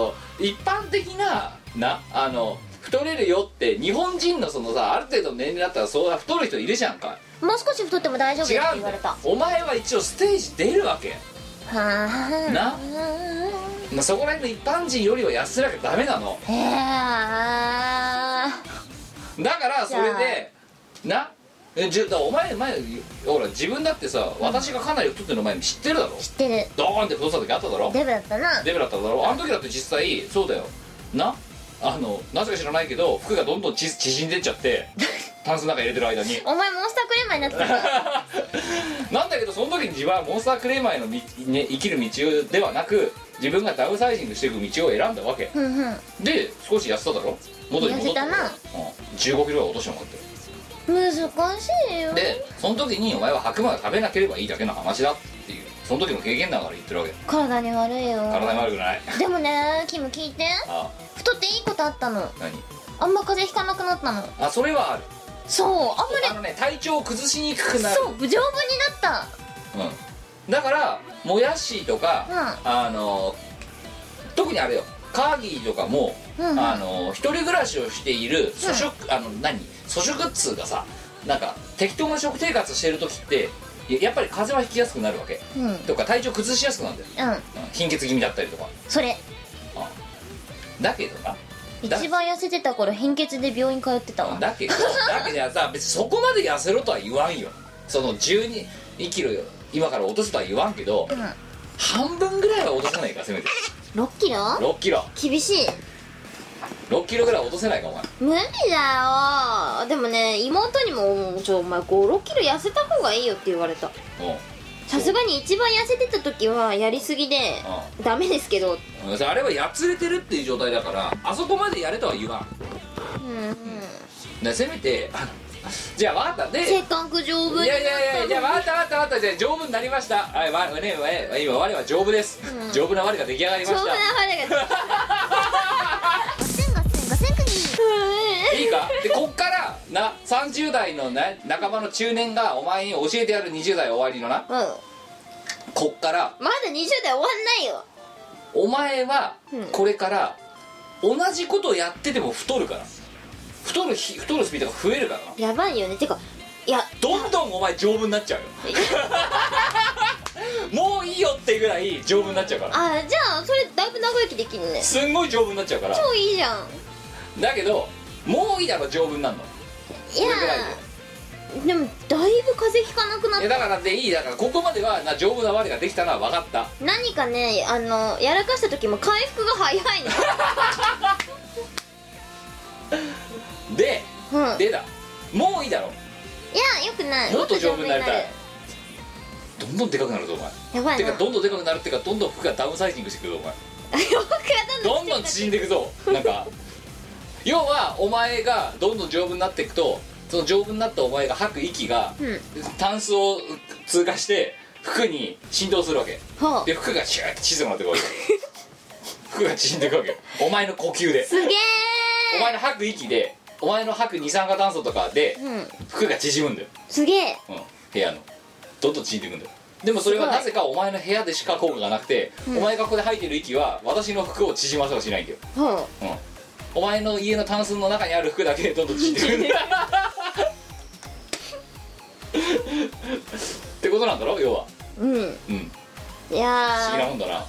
う。一般的ななあの太れるよって日本人のそのさある程度の年齢だったらそうだ太る人いるじゃんか。もう少し太っても大丈夫って言われた。お前は一応ステージ出るわけ。はあ。な。まあそこら辺の一般人よりは安らかダメなの。へえだからそれでなえじゅだからお前前ほら自分だってさ私がかなり太ってるの前に知ってるだろ？知ってる。ドーンって太った時あっただろ？デブだったな。デブだっただろ？あの時だって実際そうだよ。なあのなぜか知らないけど服がどんどんち縮んでっちゃって タンスの中入れてる間に。お前モンスタークレーマーになってた。なんだけどその時に自分はモンスタークレーマーへの道、ね、生きる道ではなく自分がダウンサイジングしていく道を選んだわけ。ふんふん。で少し痩せただろ？元に戻っただろ痩うん、15キロぐらい落としてもらって難しいよ。でその時にお前は白米を食べなければいいだけの話だっていう。その時の経験だから言ってるわけ。体に悪いよ。体に悪くない。でもねキム聞いて。あ太っていいことあったの。何？あんま風邪ひかなくなったの。あそれはある。そうあんまり。あのね体調を崩しにくくなる。そう丈夫になった。うん、だからもやしとか、あの特にあれよカーギーとかも、うんうん。あの一人暮らしをしている粗食、あの何？粗食っつうかさなんか適当な食生活してる時ってややっぱり風邪はひきやすくなるわけ。うん。うんとか体調崩しやすくなるんだよ、うん。貧血気味だったりとか。それ。だけどな。だ一番痩せてた頃貧血で病院通ってたわ。だけどだけどさ別にそこまで痩せろとは言わんよ。その12キロ今から落とすとは言わんけど、うん。半分ぐらいは落とせないかせめて6キロ？6キロ。厳しい。6キロぐらい落とせないかお前。無理だよ。でもね妹にも「ちょお前56キロ痩せた方がいいよ」って言われた。う。んさすがに一番痩せてた時はやりすぎでダメですけど。うん。あれはやつれてるっていう状態だからあそこまでやれとは言わん。うんうん。ねせめてじゃあ分かったでせっかく丈夫にいやいやいやじゃあ分かった分かった分かったじゃあ丈夫になりました。はいわねわ今我は丈夫です、うん。丈夫な我が出来上がりま丈夫なした羽がガセンガセンガセンクニいいか？でこっからな30代のね仲間の中年がお前に教えてやる20代終わりのなうんこっからまだ20代終わんないよお前はうんこれから同じことやってても太るから太る日太るスピードが増えるから。なやばいよね。てかいやどんどんお前丈夫になっちゃうよ。もういいよってぐらい丈夫になっちゃうから。あじゃあそれだいぶ長生きできるね。すんごい丈夫になっちゃうから。超いいじゃん。だけどもういいだろ丈夫になるの。いやで。もだいぶ風邪ひかなくなっでいやだからでいいだからここまではな丈夫な我ができたのは分かった。何かねあのやらかした時も回復が早い でのうん。いでだ。もういいだろ。やよくない。もっと丈夫になりたい。どんどんでかくなるぞお前。やばいな。てかどんどんでかくなるってかどんどん服がダウンサイジングしてくるぞお前。どんどん縮んでいくぞなんか。要はお前がどんどん丈夫になっていくとその丈夫になったお前が吐く息がうん。タンスを通過して服に浸透するわけ。で服がシューって小さくなってくるわけ。服が縮んでいくわけ。お前の呼吸で。すげお前の吐く息でお前の吐く二酸化炭素とかでえうん。服が縮むんだよ、すげえ。うん、部屋の。どんどん縮んでいくんだよ。でもそれはなぜかお前の部屋でしか効果がなくて、うん。お前がここで吐いてる息は私の服を縮ませはしないんだよ。ほう。うん。お前の家のタンスの中にある服だけでどんどん縮んでくるんだ ってことなんだろ？要は。うん。うん。い不思議なやもんだな。ー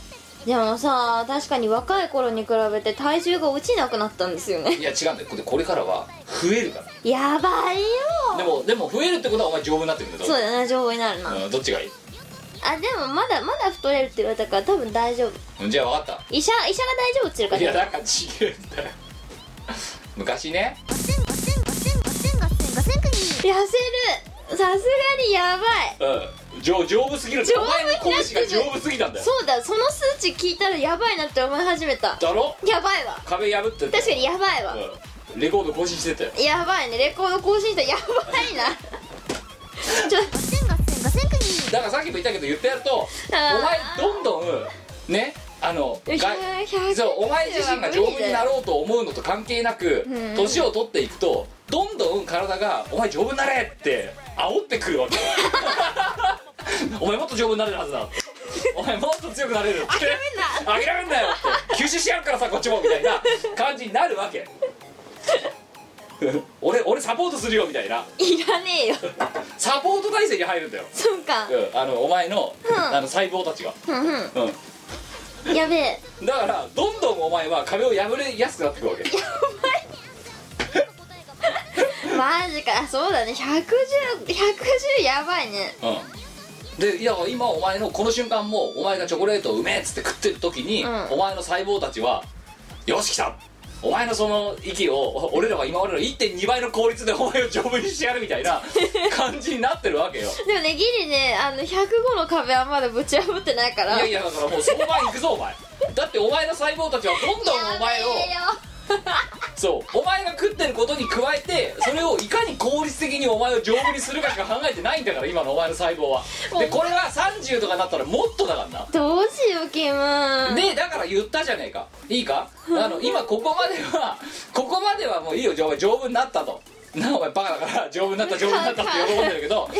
でもさ確かに若い頃に比べて体重が落ちなくなったんですよね。いや違うんだよ。これこれからは増えるから。やばいよ。でもでも増えるってことはお前丈夫になってくるんだよそうだな丈夫になるな、うん、どっちがいい？あでもまだまだ太れるって言われたから多分大丈夫。うんじゃあ分かっ医者医者が大丈夫って言ってたいやだから違うんだよ。昔ね。痩せるさすがにやばいうん丈丈夫すぎるって丈夫お前の拳が丈夫すぎたんだよ。そうだその数値聞いたらやばいなって思い始めた。だろ？やばいわ。壁破って確かにやばいわ、うん、レコード更新してたよ。やばいね。レコード更新したやばいな。ちょだからさっきも言ったけど言ってやるとお前どんどんねあのが100そうお前自身が丈夫になろうと思うのと関係なくうん。年を取っていくとどんどん体が「お前丈夫になれ!」って煽ってくるわけ お前もっと丈夫になれるはずだ。お前もっと強くなれる。っ て諦めんな。諦めんなよって。吸収しやるからさこっちもみたいな感じになるわけ。俺俺サポートするよみたいな。いらねえよ。サポート体制に入るんだよ、そうか。うん、あのお前の,、うん。あの細胞たちが、ふんふうん、ん。やべえ。だからどんどんお前は壁を破れやすくなっていくわけ。マ マジか。そうだね。110110やばいね。うんでいや今お前のこの瞬間もお前がチョコレートをうめえっつって食ってる時に、うん。お前の細胞たちはよし来た。お前のその息をお俺らは今までの1.2倍の効率でお前を丈夫にしてやるみたいな 感じになってるわけよ。でもねギリねあの105の壁はまだぶち破ってないから。いやいやだからもうその前行くぞお前。だってお前の細胞たちはどんどんお前をよ そう。お前が食ってることに加えてそれをいかに効率的にお前を丈夫にするかしか考えてないんだから今のお前の細胞は。でこれが30とかなったらもっとだから。などうしようキムでだから言ったじゃねえか。いいか？あの今ここまではここまではもういいよ。丈夫になったと。なあお前バカだから丈夫になった丈夫になったって喜んでるけどこれ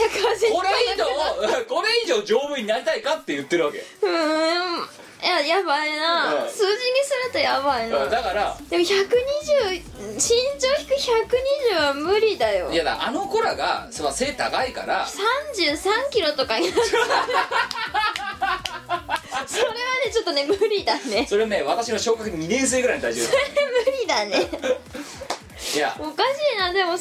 以上 これ以上丈夫になりたいかって言ってるわけ。うーん。いややばいな、うん。数字にするとやばいな。だからでも120身長引く120は無理だよ。いやだあの子らがそう背高いから。33キロとかになる。それはねちょっとね無理だね。それね私の小学2年生ぐらいの体重です無理だね。いや。おかしいな。でも30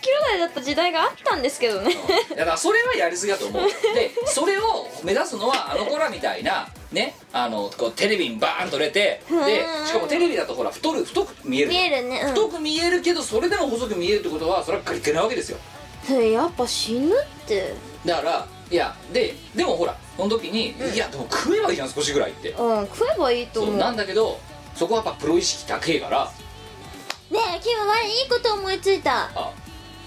キロ台だった時代があったんですけどね。だからそれはやりすぎだと思う。でそれを目指すのはあの子らみたいなねあのこうテレビにバーンと出てでしかもテレビだとほら太る太く見える見えるね。うん。太く見えるけどそれでも細く見えるってことはそれはガリガリなわけですよ。やっぱ死ぬって。だからいやででもほらその時に、いやでも食えばいいじゃん少しぐらいって。うん食えばいいと思う。そうなんだけどそこはやっぱプロ意識高えから。ねえキム前いいこと思いついた。あ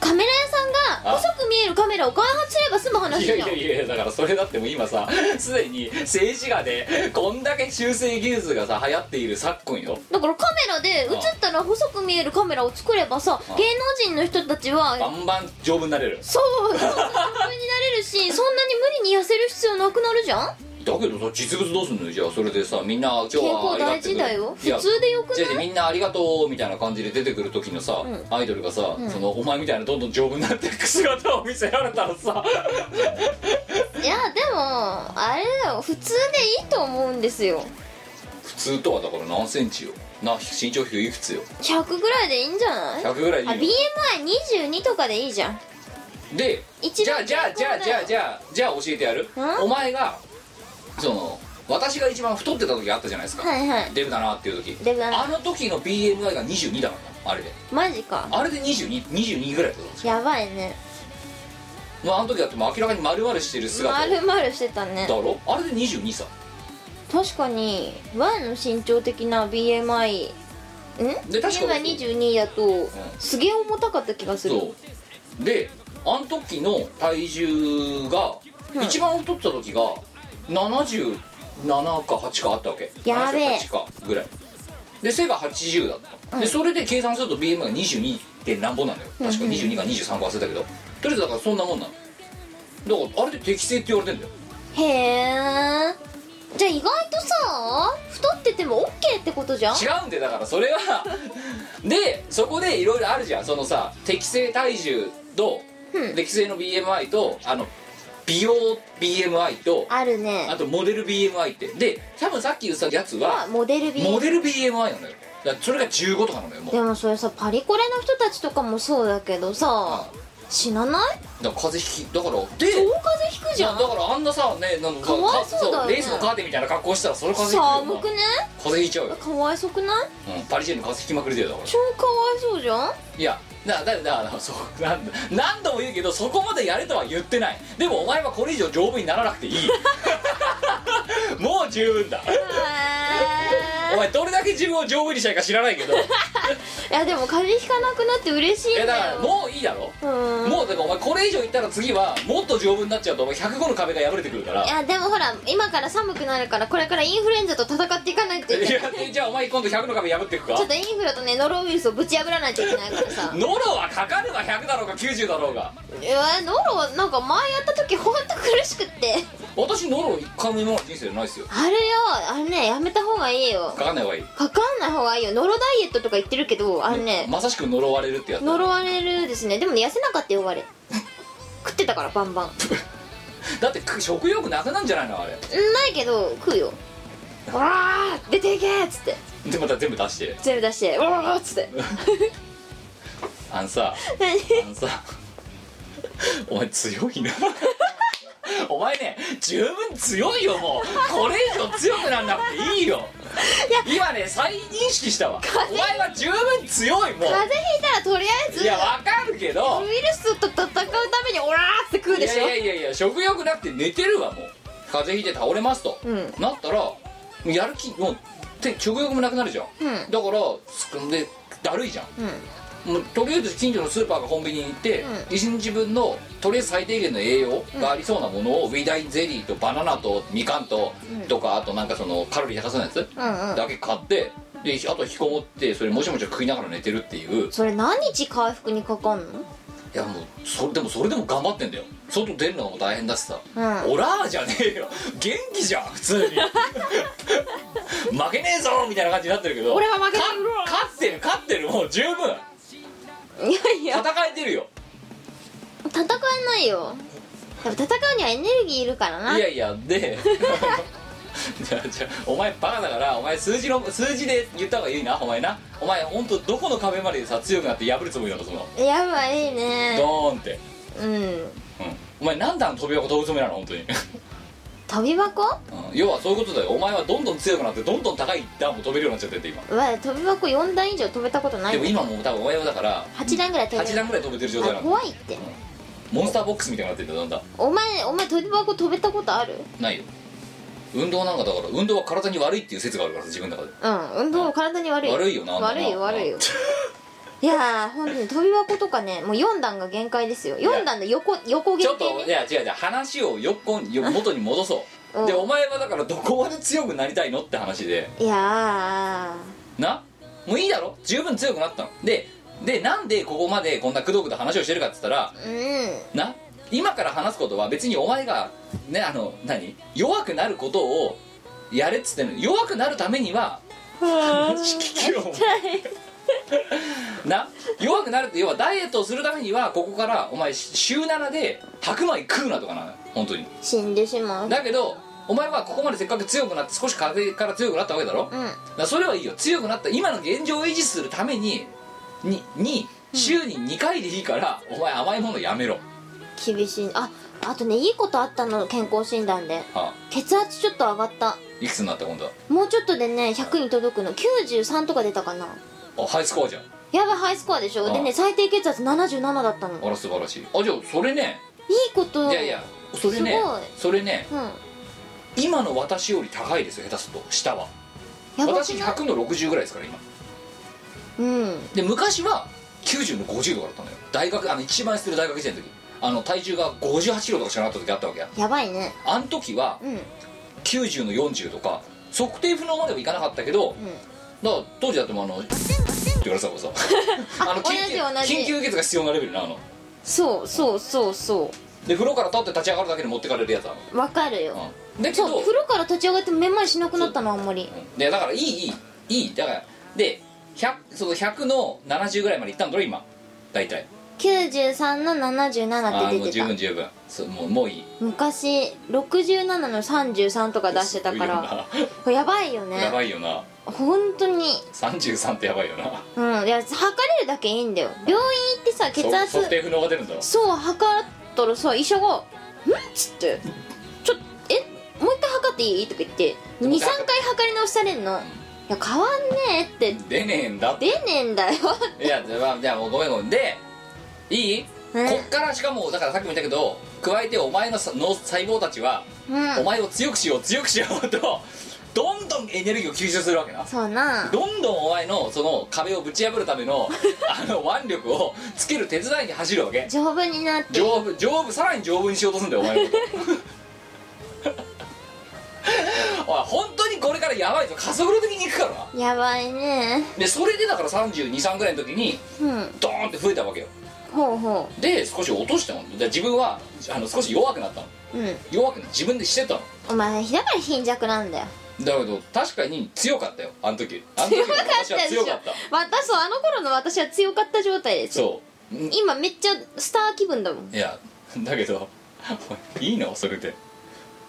カメラ屋さんがあ。細く見えるカメラを開発すれば済む話いじゃんやいやいやだからそれだってもう今さ すでに静止画でこんだけ修正技術がさ流行っている昨今よ。だからカメラで映ったら細く見えるカメラを作ればさあ芸能人の人たちはバンバン丈夫になれる。そうそう丈夫になれるしそんなに無理に痩せる必要なくなるじゃん？だけどさ実物どうすんのよ？じゃあそれでさみんな今日健はありがとう。事だよ。普通でよくない？みんなありがとうみたいな感じで出てくる時のさ、ん。アイドルがさ、んそのお前みたいなどんどん丈夫になっていく姿を見せられたらさ。いやでもあれだよ。普通でいいと思うんですよ。普通とはだから何センチよ？な身長低いくつよ。100ぐらいでいいんじゃない？100ぐらいあでいいの BMI22 とかでいいじゃん。で一番じゃあじゃあじゃあじゃあじゃあじゃあ教えてやる。ん？お前がその私が一番太ってた時あったじゃないですか、はいはい。デブだなっていう時。デブだな。あの時の BMI が22だからなあれでマジか。あれで2222 22ぐらいだったんですよ。やばいね。まああの時だってもう明らかに丸々してる姿。まるまるしてたね。だろ？あれで22さ確かに Y の身長的な BMI ん？で確か BMI22 だとすげえ重たかった気がする。そう。であの時の体重が、うん。一番太ってた時が77か8かあったわけ。やべえ。78かぐらい。で背が80だった、でそれで計算すると BMI が 22. 点何本なんだよ。確か22か23か忘れたけど。とりあえずだからそんなもんなの。だからあれで適正って言われてんだよ。へえ。じゃあ意外とさ太ってても OK ってことじゃん？違うんでだからそれは。でそこでいろいろあるじゃん。そのさ適正体重と、うん。適正の BMI とあの美容 BMI とあるね。あとモデル BMI って。で多分さっき言ってたやつはあモデル B モデル BMI なのよ。だからそれが15とかなのよもう。でもそれさパリコレの人たちとかもそうだけどさあ死なない？だから風邪ひきだからで？超風邪ひくじゃん？だからあんなさねなんかかわいそうだよね。レースのカーテンみたいな格好したらそれ風邪ひくよ寒くね？風邪ひいちゃうよ、かわいそくない？うん、パリジェンの風邪ひきまくりだよだから。超かわいそうじゃん？いやだだだだそうなん何度も言うけどそこまでやれとは言ってない。でもお前はこれ以上丈夫にならなくていい。もう十分だ。お前どれだけ自分を丈夫にしたいか知らないけどいいやでも風邪ひかなくなって嬉しいんやだかだよらもういいだろ、うん。もうだからお前これ以上いったら次はもっと丈夫になっちゃうとお前105の壁が破れてくるから。いやでもほら今から寒くなるからこれからインフルエンザと戦っていかないといいけない。やじゃあお前今度100の壁破っていくか？ちょっとインフルとねノロウイルスをぶち破らないといけないからさ。ノロはかかるわ。100だろうか90だろうが。いやノロはなんか前やった時ほんと苦しくって私ノロ一回も今まで人生でないですよ。あれよあれねやめた方がいいよ。かかんない方がいい。かかんない方がいいよ。ノロダイエットとか言ってるけどあれねまさしく呪われるってやつ呪われるですね。でもね痩せなかったよあれ 食ってたからバンバン。だってく食欲なくなんじゃないのあれ。うんないけど食うよ「わー出ていけ!」っつって。でまた全部出して。全部出して「わー!」っつって。あのさ何？あのさお前強いなお前ね十分強いよもう。これ以上強くなんなくていいよ。今ね再認識したわ。お前は十分強いも風邪ひいたらとりあえずういやわかるけど。ウイルスと戦うためにオラーって食うでしょ。いやいやいや食欲なくて寝てるわもう。風邪ひいて倒れますと、うん。なったらやる気もうて食欲もなくなるじゃん、うん。だからすくんでだるいじゃん。うんもうとりあえず近所のスーパーかコンビニに行って、うん。一日分のとりあえず最低限の栄養がありそうなものを、ウィダインゼリーとバナナとみかんと、うん。とかあとなんかそのカロリー高そうなやつうんうん。だけ買ってであと引きこもってそれもちもち食いながら寝てるっていう。それ何日回復にかかんの？いやもうそれでもそれでも頑張ってんだよ。外出るのも大変だしさ、うん。オラーじゃねえよ。元気じゃん普通に。負けねえぞみたいな感じになってるけど。俺は負けない。か勝ってる勝ってる。もう十分いやいや。戦えてるよ。戦えないよ。やっぱ戦うにはエネルギーいるからな。いやいやで。じゃあじゃあお前バカだからお前数字の数字で言った方がいいなお前な。お前本当どこの壁までさ強くなって破るつもりなのそのやばいいね。ドーンって、うん。うん、お前何段飛び箱飛ぶつもりなの本当に、飛び箱？うん、要はそういうことだよ。お前はどんどん強くなってどんどん高い段も飛べるようになっちゃってて今。うわ飛び箱4段以上飛べたことないでも今もう多分お前はだから8段ぐらい飛べ8る段ぐらい飛べてる状態あなの。怖いって。モンスターボックスみたいになってんだだんだん。お前お前飛び箱飛べたことある？ないよ。運動なんかだから運動は体に悪いっていう説があるからさ自分の中で。うん運動体に悪い。悪いよなあんな悪いよ悪いよいやー本当に飛び箱とかねもう4段が限界ですよ。4段で横横ちょっといや違う違う話を横によ元に戻そう、うん。でお前はだからどこまで強くなりたいのって話で。いやな？もういいだろ？十分強くなったの。ででなんでここまでこんなくどくど話をしてるかって言ったらーうん。な？今から話すことは別にお前がねあの何？弱くなることをやれっつってんの弱くなるためには話聞けよお前 な弱くなるって要はダイエットをするためにはここからお前週7で白米食うなとかなのよ本当に。死んでしまう。だけどお前はここまでせっかく強くなって少し風邪から強くなったわけだろ、うん。らそれはいいよ。強くなった今の現状を維持するためににに週に2回でいいから、お前甘いものやめろ。厳しい。ああとねいいことあったの健康診断で。あ。血圧ちょっと上がった。いくつになった今度は？もうちょっとでね100に届くの。93とか出たかなあハイスコアじゃん。やばいハイスコアでしょ。あでね最低血圧77だったの。あら素晴らしい。あじゃあそれね。いいこと。いやいやそれねすごい。それね。うん。今の私より高いですよ下手すると。下は。私やばくない？100の60ぐらいですから今。うん。で昔は90の50とかだったのよ。大学あの一番してる大学生の時。あの体重が58キロとかしかなかった時あったわけや。やばいね。あの時はうん。うん90の40とか測定不能まではいかなかったけどだから当時だってもうあのって言われてたからさ あの緊急同じ同じ。緊急輸血が必要なレベルなあの。そうそうそうそで風呂から立って立ち上がるだけで持ってかれるやつあうわかるよ。の、うん、だけどそう風呂から立ち上がってめまいしなくなったのあんまり。うんでだからいいいいいい。だからで100その100の70ぐらいまでいったんだろ今。大体93の77ああもう十って出てた。分十分。そうもうもういい。昔67の33とか出してたから。これやばいよね。やばいよな。本当に。33ってやばいよな。うん。いや測れるだけいいんだよ。病院行ってさ血そ圧測定不能が出るんだ。ろそう測ったらさ医者が「ん?」っつって「ちょえ？もう一回測っていい?」とか言って。23回測り直されんの「いや変わんねえ」って。出ねえんだ。って出ねえんだよ。いやじゃあじゃあもうごめんごめん。でいい、うんこっからしかもだからさっきも言ったけど加えてお前のさ脳細胞たちは、うん。お前を強くしよう強くしようとどんどんエネルギーを吸収するわけな。そうな。どんどんお前のその壁をぶち破るための あの腕力をつける手伝いに走るわけ。丈夫になって。丈夫丈夫さらに丈夫にしようとするんだよお前のこと。おい本当にこれからやばいぞ。加速度的にいくからな。やばいね。でそれでだから323ぐらいの時にうん。ドーンって増えたわけよほうほで少し落としたので自分はあの少し弱くなったの。ううん。弱く自分でしてたの。お前だから貧弱なんだよ。だけど確かに強かったよ。あの時。あの時の私は強かった私そうあの頃の私は強かった状態です。そう。うん今めっちゃスター気分だもん。いやだけどいいの？それで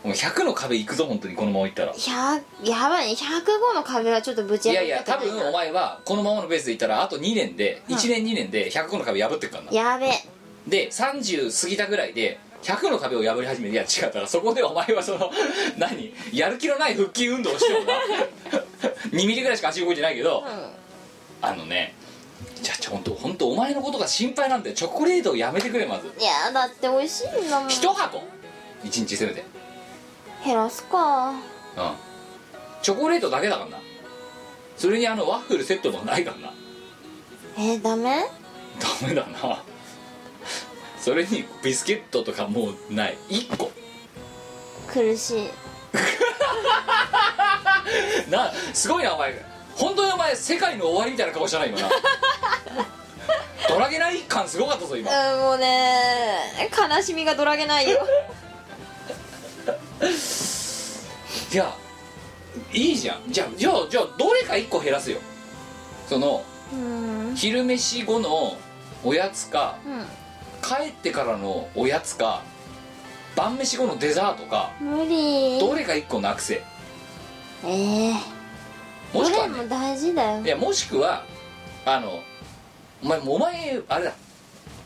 もう100の壁行くぞ本当にこのまま行ったら。100やばいね。105の壁はちょっとぶちいやいや多分お前はこのままのペースでいったらあと2年でうん。1年2年で100の壁破ってくからな。やべで30過ぎたぐらいで100の壁を破り始めるいや違ったらそこでお前はその 何？やる気のない腹筋運動をしてもな。2ミリぐらいしか足動いてないけど、うあのねじゃあちょ本当本当お前のことが心配なんでチョコレートをやめてくれまず。んいやだって美味しいんだもん。一箱？1日せめて減らすか。うんチョコレートだけだからな。それにあのワッフルセットとかないからな。えー、ダメ？ダメだな。それにビスケットとかもうない。1個。苦しい。なすごいなお前。本当にお前世界の終わりみたいな顔したな今な。ドラゲナイ感すごかったぞ今。うんもうね悲しみがどらげないよいやいいじゃん。じゃあじゃあじゃあどれか1個減らすよ。その昼飯後のおやつか帰ってからのおやつか晩飯後のデザートか無理。どれか1個なくせ。えー、どもしくはも大事だよ。いやもしくはあのお前お前あれだ。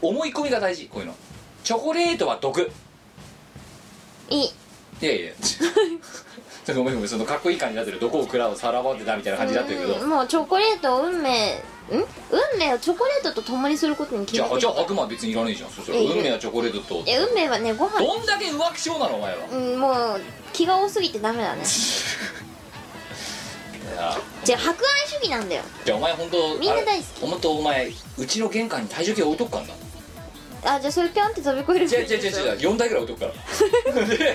思い込みが大事こういうの。チョコレートは毒。いいいやいや。ごめんごめんそのかっこいい感じになってる。どこを食らうさらばってたみたいな感じになってるけど。うんもうチョコレートを運命。ん運命をチョコレートと共にすることに決じゃあめてるじゃあ悪魔は別にいらねえじゃんそしたら運命はチョコレートといや運命はねご飯。どんだけ浮気症なのお前は。うんもう気が多すぎてダメだね。いや。じゃあ博愛主義なんだよ。じゃあお前本当みんな大好き。本当お前うちの玄関に体重計置いとくからなあじゃあそれピョンって飛び越える違う違う違う違う4台ぐらい置いとくから。だって駆け抜けれ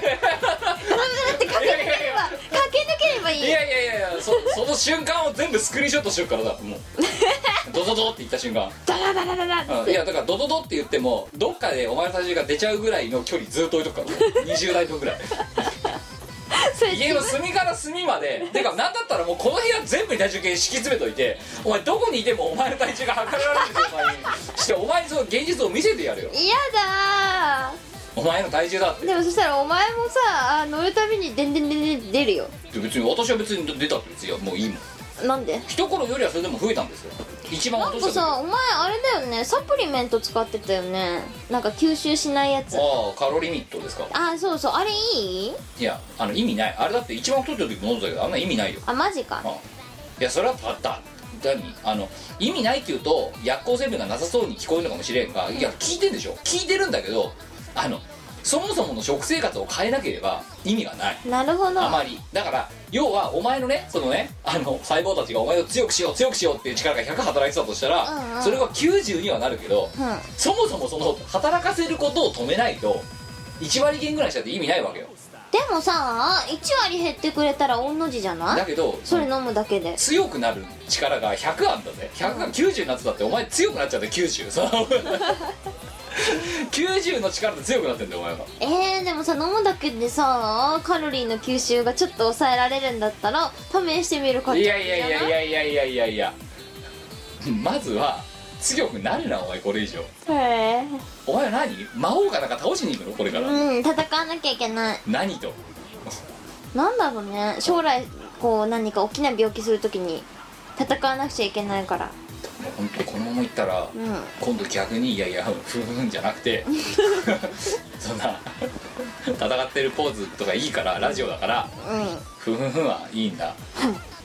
ば駆け抜ければいい。いやいやいやいやそその瞬間を全部スクリーンショットしようからだもう。ドドドって言った瞬間。ダラダラダラうんいやだからドドドって言ってもどっかでお前の体重が出ちゃうぐらいの距離ずっと置いとくから。20台分ぐらい家の隅から隅まで てかなんだったらもうこの部屋全部に体重計敷き詰めといてお前どこにいてもお前の体重が測られる状態にしてお前にその現実を見せてやるよ。嫌だお前の体重だって。ーでもそしたらお前もさあ乗るたびにでんでんでんでん出るよ。で別に私は別に出たって別にもういいもん。なんで？一頃よりはそれでも増えたんですよ一番なん落とした時かさお前あれだよね。サプリメント使ってたよね。なんか吸収しないやつ。ああカロリーミットですか？あそうそう。あれいい？いやあの意味ない。あれだって一番太ってる時飲んだけどあんな意味ないよ。あマジか。あいやそれはたった。何？あの意味ないって言うと薬効成分がなさそうに聞こえるのかもしれんがいや聞いてんでしょ。聞いてるんだけどあのそもそもの食生活を変えなければ意味がない。なるほど。あまり。だから要はお前のねそのねあの細胞たちがお前を強くしよう強くしようっていう力が100働いてたとしたら、うんうん。それが90にはなるけどうん。そもそもその働かせることを止めないと1割減ぐらいしたって意味ないわけよ。でもさ1割減ってくれたら御の字じゃない？だけどそれ飲むだけで。強くなる力が100あんだぜ。100が90になってたってお前強くなっちゃって90その 90の力で強くなってんだよお前は。えー、でもさ飲むだけでさカロリーの吸収がちょっと抑えられるんだったら試してみる価値い？やいやいやいやいやいやいやいや。まずは強くなるなお前これ以上。へえお前は何？魔王かなんか倒しに行くの？これから、うん戦わなきゃいけない。何と？なんだろうね。将来こう何か大きな病気するときに戦わなくちゃいけないから本当このままいったら、うん。今度逆にいやいやふんふんじゃなくて そんな戦ってるポーズとかいいからラジオだからうん。ふふふはいいんだ。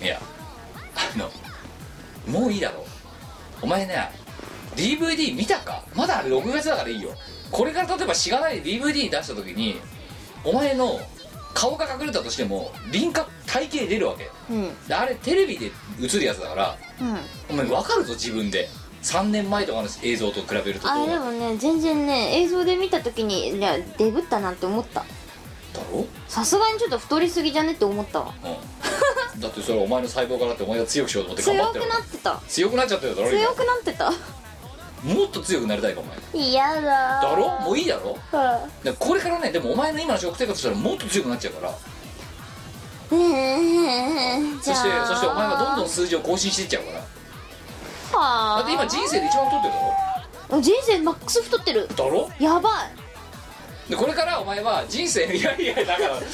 いやあのもういいだろお前ね DVD 見たか？まだあれ6月だからいいよ。これから例えばしがないで DVD 出した時にお前の顔が隠れたとしても輪郭体型出るわけ。うん。であれテレビで映るやつだからうんお前分かるぞ自分で。3年前とかの映像と比べるとあれでもね全然ね映像で見た時にいやデブったなって思った。だろ？さすがにちょっと太りすぎじゃねって思ったわ。うん。だってそれはお前の細胞からってお前が強くしようと思って頑張ってる強くなってた。強くなっちゃってるだろ今。強くなってた。もっと強くなりたいかお前。嫌だだろ？もういいだろ？はでこれからねでもお前の今の食生活したらもっと強くなっちゃうから。いそしてそしてお前はどんどんん数字を更新していっちゃうから。はあ。だって今人生で一番太ってる人生マックス太ってる。だろ？だろやばい。でこれからお前は人生いやいやだから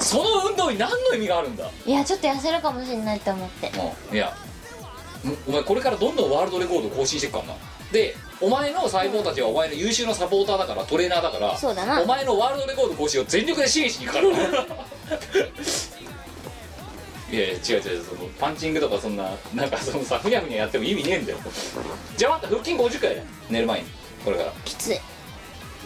その運動に何の意味があるんだ？いやちょっと痩せるかもしれないって思って。うん。いや。お前これからどんどんワールドレコード更新していくからな。でお前の細胞たちはお前の優秀なサポーターだからトレーナーだからそうだな。お前のワールドレコード更新を全力で支援しに行くから いやいや違う違うそのパンチングとかそんななんかそのさふにゃふにゃやっても意味ねえんだよ。じゃあまた腹筋50回だよ寝る前に。これから。きつい。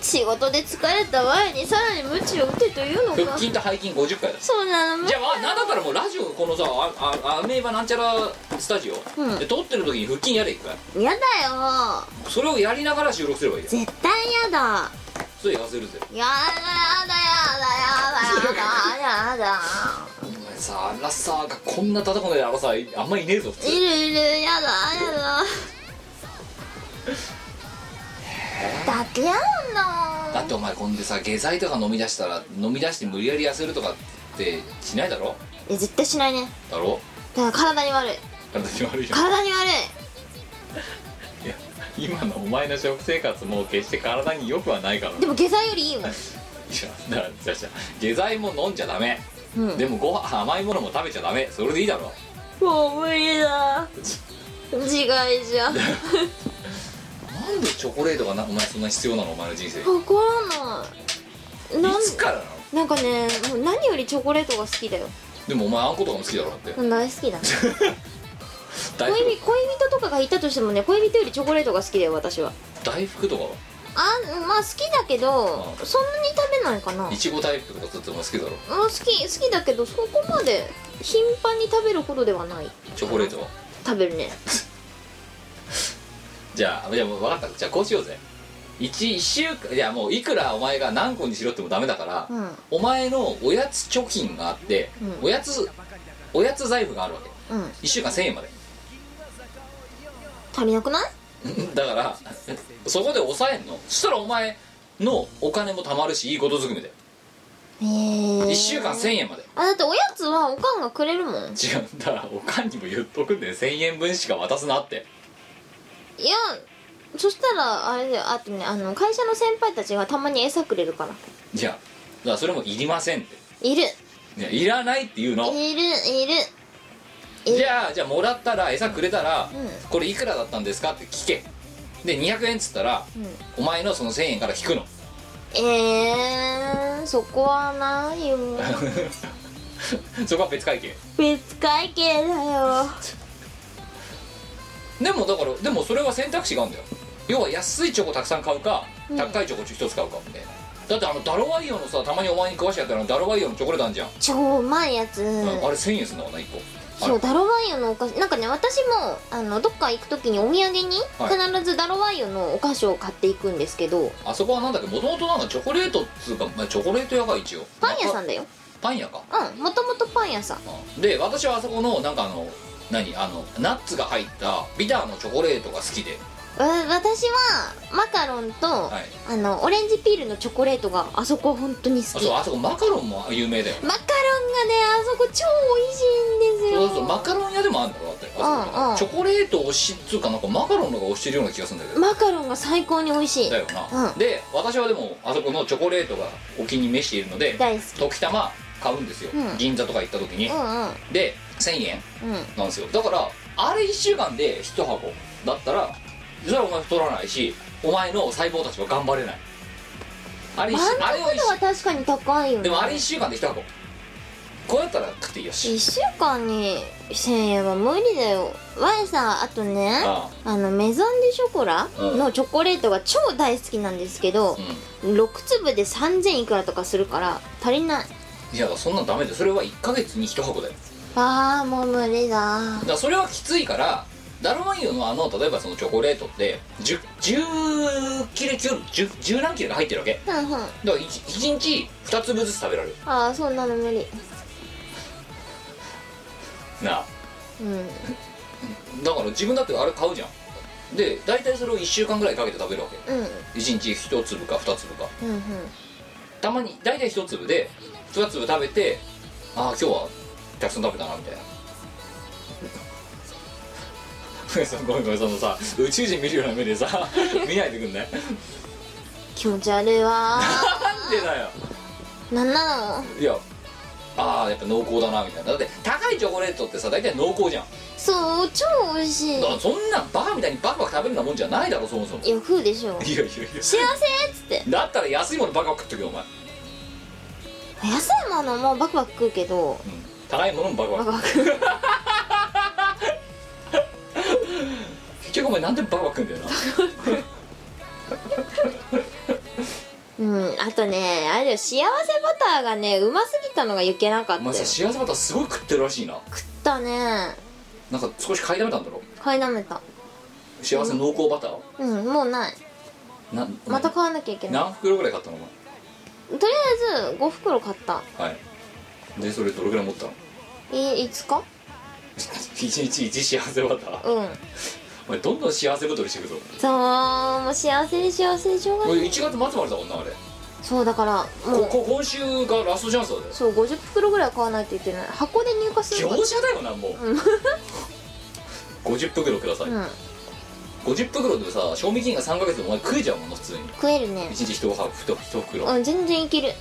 仕事で疲れた前にさらにムチを打てというのか。腹筋と背筋50回だ。そうなの。じゃあなんだったらもうラジオこのさああアメーバなんちゃらスタジオ、うん。で撮ってる時に腹筋やれ一回。やだよ。それをやりながら収録すればいいよ。絶対やだ。それ痩せるぜ。やだやだやだやだやだお前さアラサーがこんな叩くのでアラサーあんまいねえぞ普通。いるいるやだやだ。だってやだだってお前こんでさ下剤とか飲み出したら飲み出して無理やり痩せるとかってしないだろ？え絶対しないね。だろ？だから体に悪い。体に悪いよ体に悪い。いや今のお前の食生活も決して体に良くはないから。でも下剤よりいいもん。いやだからじゃあじゃあ下剤も飲んじゃダメ、うん。でもご飯甘いものも食べちゃダメ。それでいいだろ。もう無理だ。自害じゃ。分かなんでチョコレートがなお前そんな必要なのお前の人生。いらない。なんつからなの？なんかねもう何よりチョコレートが好きだよ。でもお前あんことかも好きだろだって。うん大好きだ。大恋福人恋人とかがいたとしてもね恋人よりチョコレートが好きだよ私は。大福とかは？あまあ好きだけどあそんなに食べないかな。うんいちご大福とかずっとお前好きだろ好き好きだけどそこまで頻繁に食べるほどではない。チョコレートは？食べるね。じゃあじゃあもう分かった。じゃあこうしようぜ。1, 週間いやもういくらお前が何個にしろってもダメだから、うん。お前のおやつ貯金があって、うん。おやつおやつ財布があるわけ。うん。1週間1000円まで。足りなくない？だからそこで抑えんの？そしたらお前のお金も貯まるしいいことずくめでへえ1週間1000円まで。あだっておやつはおかんがくれるもん。違う。んだからおかんにも言っとくんで1000円分しか渡すなって。いやそしたらあれだよ。あとねあの会社の先輩たちがたまに餌くれるから。いやだからそれもいりませんって。いる。いやいらないっていうの。いるいるじゃあじゃあもらったら餌くれたら、うん。これいくらだったんですか？って聞け。で200円っつったら、うん。お前のその1000円から引くの。えー、そこはないよ。そこは別会計。別会計だよ。でもだからでもそれは選択肢があるんだよ。要は安いチョコたくさん買うか、うん。高いチョコ一つ買うかみたいな。だってあのダロワイオのさたまにお前に詳しいやったらダロワイオのチョコレートあんじゃん、超うまいやつ、うんあれ1000円すんだわな1個そうダロワイヨのお菓子なんかね私もあのどっか行く時にお土産にはい。必ずダロワイヨのお菓子を買っていくんですけど、あそこはなんだっけ？もともとなんかチョコレートっつうか、まあ、チョコレート屋が一応。パン屋さんんだよ。パン屋か。うんもともとパン屋さん。うんで私はあそこのなんかあの何？あのナッツが入ったビターのチョコレートが好きで。わ私はマカロンと、はい。あのオレンジピールのチョコレートがあそこ本当に好き。あそうあそこマカロンも有名だよ。マカロンがねあそこ超美味しいんですよ。そうそうマカロン屋でもあるんだろだってあそこ。うんうん。チョコレート推しっつうかなんかマカロンのが推してるような気がするんだけど。マカロンが最高に美味しい。だよな、うん。で私はでもあそこのチョコレートがお気に召しているので大好き。時たま買うんですよ、うん。銀座とか行った時に、うんうん。で1000円うん。なんですよ。だからあれ1週間で1箱。だったらそれはお前太らないしお前の細胞たちは頑張れない。あれ一週あれを一満足度は確かに高いよね。でもあれ1週間で1箱。こうやったら食っていいよし1週間に1000円は無理だよ。我さあとねああ。のメゾン・デ・ショコラうん。のチョコレートが超大好きなんですけど、うん。6粒で3000いくらとかするから足りない。いやそんなんダメだよ。それは1ヶ月に1箱だよ。あーもう無理だ。だからそれはきついからダルマイオのあの例えばそのチョコレートって 10, 10切れ 10, 10何切れが入ってるわけふんふんだから 1, 日2粒ずつ食べられるああそんなの無理なあうんだから自分だってあれ買うじゃんで大体それを1週間ぐらいかけて食べるわけうん1日1粒か2粒かうんうんたまに大体1粒で2粒食べてああ今日はたくさん食べたなみたいなごめんごめんそのさ宇宙人見るような目でさ 見ないでくんね気持ち悪いわ。なんでだよ。ーなんなの？いやああやっぱ濃厚だなみたいな。だって高いチョコレートってさ大体濃厚じゃん。そう超美味しい。だからそんなんバカみたいにバクバク食べるようなもんじゃないだろそもそも。いいや食うでしょ。やいやいや。幸せっつって。だったら安いものバカバク食っとけよお前、うん、安いものもバクバク食うけど。高いものもバカバク。バクバク局お前なんでバカバク食うんだよなうんあとねあれだよ幸せバターがねうますぎたのがいけなかっお前たよさ幸せバターすごい食ってるらしいな。食ったね。なんか少し買いだめたんだろ？買いだめた。幸せ濃厚バター？うんもうない。なまた買わなきゃいけない。何袋ぐらい買ったのおとりあえず5袋買った。前はい。でそれどれぐらい持ったの？えいつか？一日一幸せバター？うんお前どんどん幸せ太りしていくぞ。そうもう幸せで幸せでしょうが俺ない。1月末までだもんなあれ。そうだからもうここ今週がラストチャンスだよそう50袋ぐらい買わないといけない。箱で入荷する業者だよなも。う、50袋ください、うん。50袋でさ賞味期限が3ヶ月でお前食えちゃうもんな普通に。食えるね。1日1箱1袋、いうん全然いける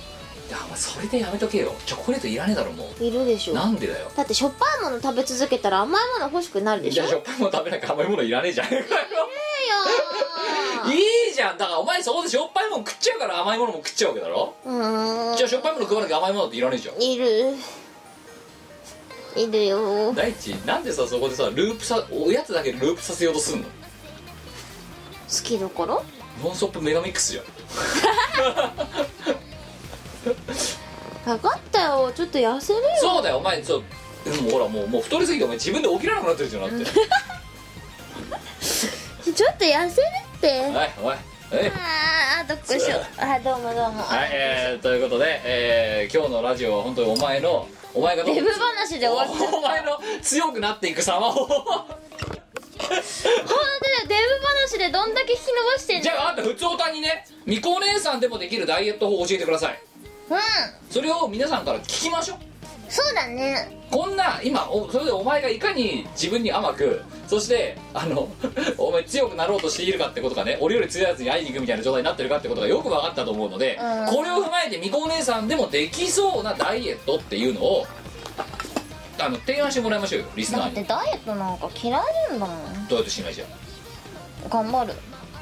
やお前それでやめとけよ。チョコレートいらねえだろもいるでしうょ。なんでだよ。だってしょっぱいもの食べ続けたら甘いもの欲しくなるでしょ。じゃあしょっぱいもの食べなきゃ甘いものいらねえじゃんいいや いじゃん。だからお前そこでしょっぱいもの食っちゃうから甘いものも食っちゃうわけだろ。ーうーん。じゃあしょっぱいもの食わなきゃ甘いものっていらねえじゃん。いる。いるよ。第一なんでさそこでさループさおやつだけループさせようとすんの？好きだから？ノンストップメガミックスじゃん 分かったよ。ちょっと痩せるよ。そうだよお前。そうでもほらもうもう太りすぎてお前自分で起きられなくなってるじゃんだって。ちょっと痩せるって。はいおい。はい。あーどっこいしょ。あどうもどうも。はい、えー、ということで、えー、今日のラジオは本当にお前のお前がどうデブ話で終わっちゃった。お前の強くなっていく様を。ほんとだよ。デブ話でどんだけ引き伸ばしてんの。じゃああんた普通おたにねみこお姉さんでもできるダイエット法を教えてください。うんそれを皆さんから聞きましょう。そうだね。こんな今おそれでお前がいかに自分に甘くそしてあの お前強くなろうとしているかってことがね俺より強いやつに会いに行くみたいな状態になってるかってことがよく分かったと思うので、うん。これを踏まえてみこお姉さんでもできそうなダイエットっていうのをあの提案してもらいましょうよリスナだってーにダイエットなんか嫌いなんだもん。どうやってしないじゃん頑張る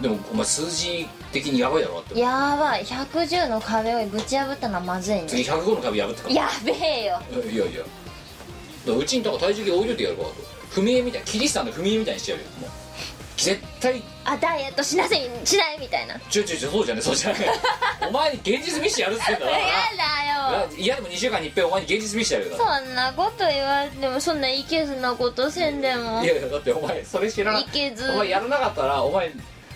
でもお前数字的にやばいだろだって。やばい。110の壁をぶち破ったのはまずい次ね105の壁破ってかやべえよ。いやいや。うちにだから体重計置いといてやるからと。踏み絵みたいキリシタンの踏み絵みたいにしてやるよ。もう。絶対。あダイエットしなせいしないみたいな。やちょちょちょそうじゃねそうじゃね お前に現実見してやるっつってんだから。だよ。いやでも2週間に一遍お前に現実見してやるよそんなこと言われてもそんないけずなことせんでもいやいやだってお前それ知らないけずお前やらなかったら。お前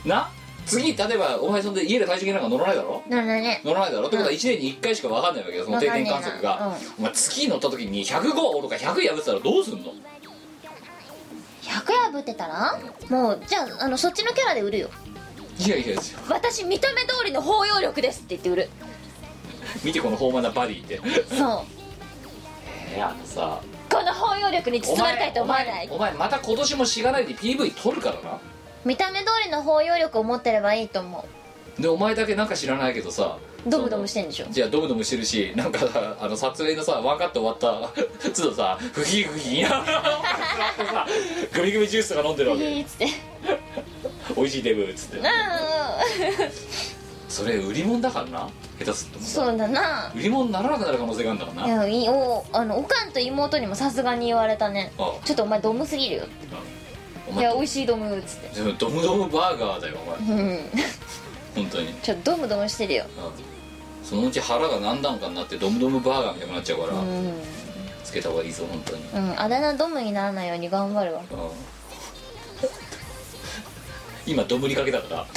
な？次例えばお前そんで家で体重計なんか乗らないだろ？な乗らないだろ？ってことは1年に1回しか分かんないわけよその定点観測が、お前月乗った時に105とか100破ってたらどうすんの？100破ってたら？もうじゃああのそっちのキャラで売るよ。いやいや私見た目通りの包容力ですって言って売る。見てこの豊満なバディって。そう。えー、あのさ。この包容力にお包まれたいと思わない。お前また今年もしがないで PV 撮るからな見た目通りの包容力を持ってればいいと思でお前だけなんか知らないけどさうドムドムしてんでしょ？じゃあドムドムしてるしなんかあの撮影のさワンカット終わったつどさフヒフヒやグミグミジュースとか飲んでるわけ。つって。美味しいデブっつって。うそれ売り物だからな下手すっとんそうだな。売り物にならなくなる可能性があるんだからな。いやいいおあのおかんと妹にもさすがに言われたね。あちょっとお前ドムすぎるよお前いや美味しいドムっつって。ドムドムバーガーだよお前。うん。本当に、ちょっとドムドムしてるよ。うん。そのうち腹が何段かになってドムドムバーガーみたいになっちゃうから、うん。つけた方がいいぞ本当に。うん。あだ名ドムにならないように頑張るわ。うん。今ドムりかけたから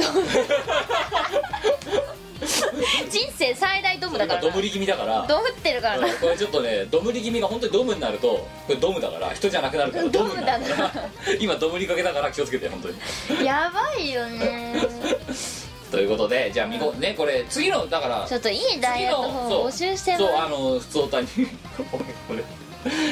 人生最大ドムだから。ドムり気味だから。ドムってるからな。うんこれちょっとねドムり気味が本当にドムになるとこれドムだから人じゃなくなるからドムになるから。今ドムりかけだから気をつけて本当に。やばいよね。ということでじゃあみこねこれ次のだからちょっといいダイエット法を募集してそうもあの普通歌に。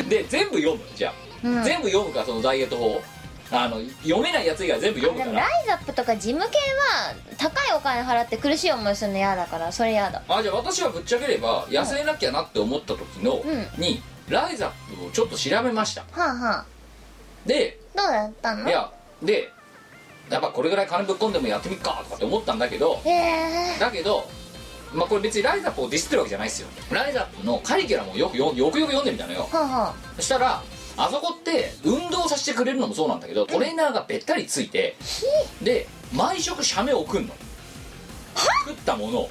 で全部読むじゃあ、うん。全部読むかそのダイエット法あの読めないやつ以外全部読むでもライザップとか事務系は高いお金払って苦しい思いするの嫌だからそれ嫌だ。あじゃあ私はぶっちゃければ痩せなきゃなって思った時の、うん。にライザップをちょっと調べました。はあはあ。でどうだったの？いやでやっぱこれぐらい金ぶっ込んでもやってみっかとかって思ったんだけどへえ。だけどまあこれ別にライザップをディスってるわけじゃないですよ。ライザップのカリキュラムをよくよよくよく読んでみたのよ。はあはそしたらあそこって運動させてくれるのもそうなんだけどトレーナーがべったりついてで毎食写メを送んの。作ったものを。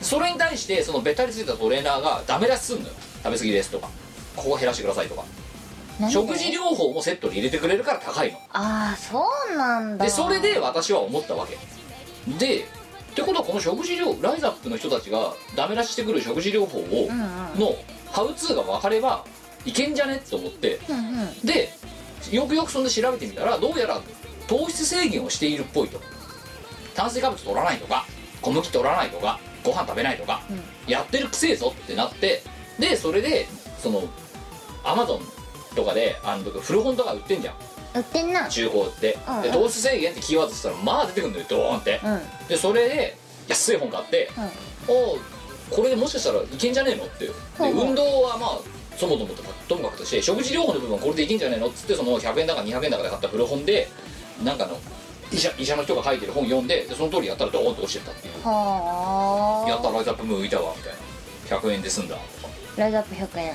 それに対してそのべったりついたトレーナーがダメ出しすんのよ。食べ過ぎですとか。ここ減らしてくださいとか。食事療法もセットに入れてくれるから高いの。ああそうなんだ。でそれで私は思ったわけ。でってことはこの食事療ライザップの人たちがダメ出ししてくる食事療法をのハウツーが分かればいけんじゃね？って思って。うんうん。でよくよくそんで調べてみたらどうやら糖質制限をしているっぽいと。炭水化物取らないとか小麦取らないとかご飯食べないとか、やってるくせえぞってなってでそれでそのアマゾンとかであの古本とか売ってんじゃん。売ってんな。中古で,、うんで糖質制限ってキーワードしたらまあ出てくるんだよドーンって、うん。うんでそれで安い本買って、おうこれでもしかしたらいけんじゃねえのって。でほうほう。運動はまあそもそもともかくとして食事療法の部分はこれでいけんじゃねえの？っつってその100円だか200円だかで買った古本でなんかの医者医者の人が書いてる本読んででその通りやったらドーンと落ちてったっていう。はあ。やったらライトアップムー浮いたわみたいな。100円で済んだとか。ライズアップ100円。うん。っ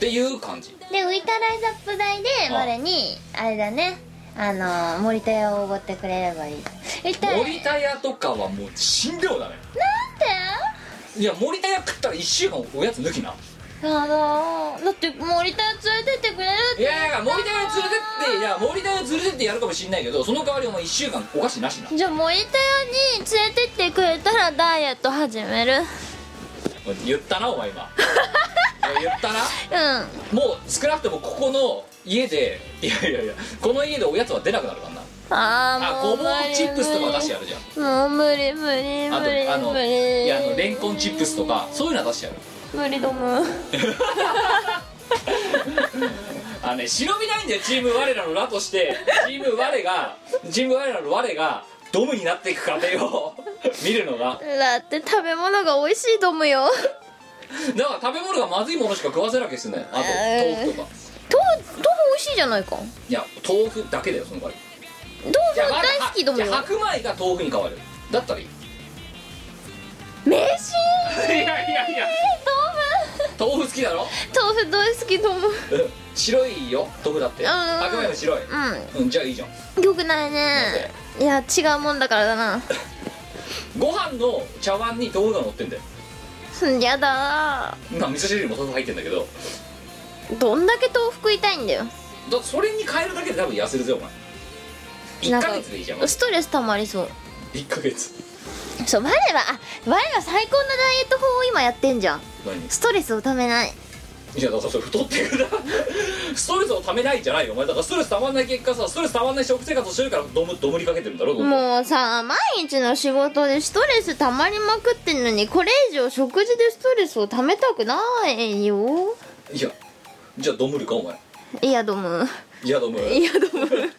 ていう感じ。で浮いたライズアップ代であ我にあれだね。あのー森田屋をおごってくれればいい。一体森田屋とかはもう死んでもダメ。いや森田屋食ったら1週間おやつ抜きなやだだって森田屋連れてってくれるって。いやいや森田屋連れてっていや森田屋連れてってやるかもしんないけどその代わりお前1週間お菓子なしな。じゃあ森田屋に連れてってくれたらダイエット始める。言ったなお前今。言ったな？うん。もう少なくともここの家でいやいやいやこの家でおやつは出なくなるからな。あーあごぼうチップスとか出してやるじゃん。もう無理無理あ無理。とあの無理いやあのレンコンチップスとかそういうのは出してやる無理どむあのね忍びないんだよチーム我らのラとして。チーム我がチーム我らの我がドムになっていく過程を 見るのが。だって食べ物が美味しいどむよ。だから食べ物がまずいものしか食わせなきゃすんだよあとえー。豆腐とか。豆腐豆腐美味しいじゃないか。いや豆腐だけだよその代わり。豆腐大好きどむよ。じゃあ白米が豆腐に変わる。だったらいいい飯やいやいや。豆腐。好きだろ？豆腐大好きどむうん白いよ？豆腐だって。うん。白米も白い。うん。じゃあいいじゃん。よくないね。いや違うもんだからだな。ご飯の茶碗に豆腐が乗ってんだよ。うんやだ。まあ味噌汁にも豆腐入ってんだけど。どんだけ豆腐食いたいんだよ。だそれに変えるだけで多分痩せるぜお前。1なんかヶ月でいいじゃん。ストレス溜まりそう。1ヶ月そう我はあ我は最高のダイエット法を今やってんじゃん。何？ストレスをためない。いやだからそれ太ってくな。ストレスをためないんじゃないよ。お前だからストレスたまんない結果さストレスたまんない食生活をしてるからどむどむりかけてるんだろもうさ毎日の仕事でストレス溜まりまくってんのにこれ以上食事でストレスを溜めたくないよ。いやじゃあどむるかお前。いやどむいやどむいやどむ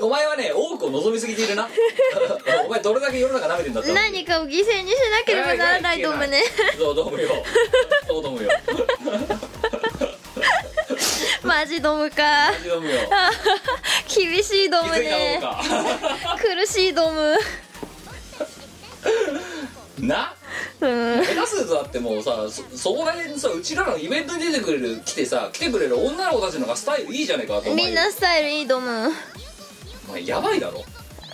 お前はね多くを望みすぎているな。お前どれだけ世の中舐めてんだったら何かを犠牲にしなければならないどむね。そうどうもよ。そうどうもよ。マジどむか。どうもよ。厳しいどむ気づいたね苦しいどむな？うん。下手するとだってもうさそそこら辺さうちらのイベントに出てくれる来てさ来てくれる女の子たちの方がスタイルいいじゃねえかと思うみんなスタイルいいどむお前やばいだろ。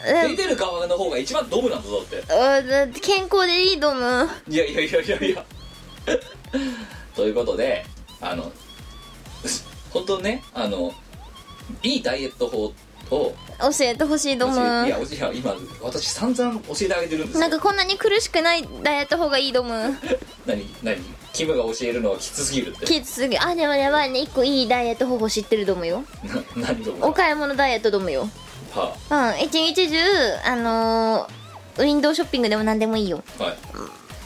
で出てる側の方が一番ドブなんだぞって。うん健康でいいどむいやいやいやいやいや。ということであの本当ねあのいいダイエット法を教えてほしいど教むえいやいや今私散々教えてあげてるんですよ。なんかこんなに苦しくないダイエット方がいいどむ 何何？キムが教えるのはきつすぎるって。きつすぎあでもやばいね。一個いいダイエット方法知ってるどむよ。な何ともお買い物ダイエットどむよはうん一日中あのー、ウィンドウショッピングでも何でもいいよ。あはい。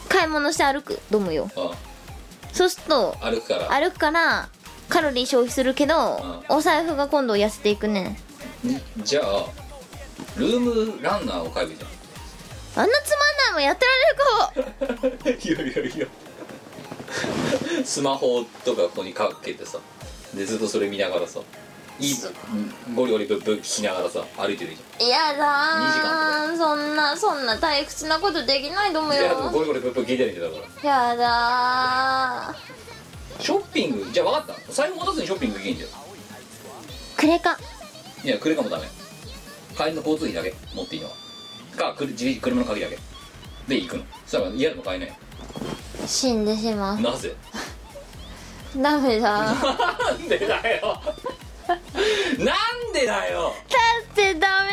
買い物して歩く。どむよ。あそうすると歩くから。歩くからカロリー消費するけど、お財布が今度痩せていくねん。じゃあルームランナーを買えばいいじあんなつまんないもんやってられる いやいやいや。スマホとかここにかけてさ。でずっとそれ見ながらさいいうんゴリゴリブッブ聞きながらさ歩いてるじや二時間だーそんなそんな退屈なことできないと思ゃんいやでもよゴリゴリブッブ聞いてるんだから。やだショッピングじゃあ分かった。財布持たずにショッピングできんじゃん。ークレカいや、クレカもダメ。帰りの交通費だけ。持っていいのは。か、くる自力車の鍵だけ。で、行くの。そしたら嫌でも買えない。死んでしまう。なぜ？ダメだだ なんでだよなんでだよ。ってダメ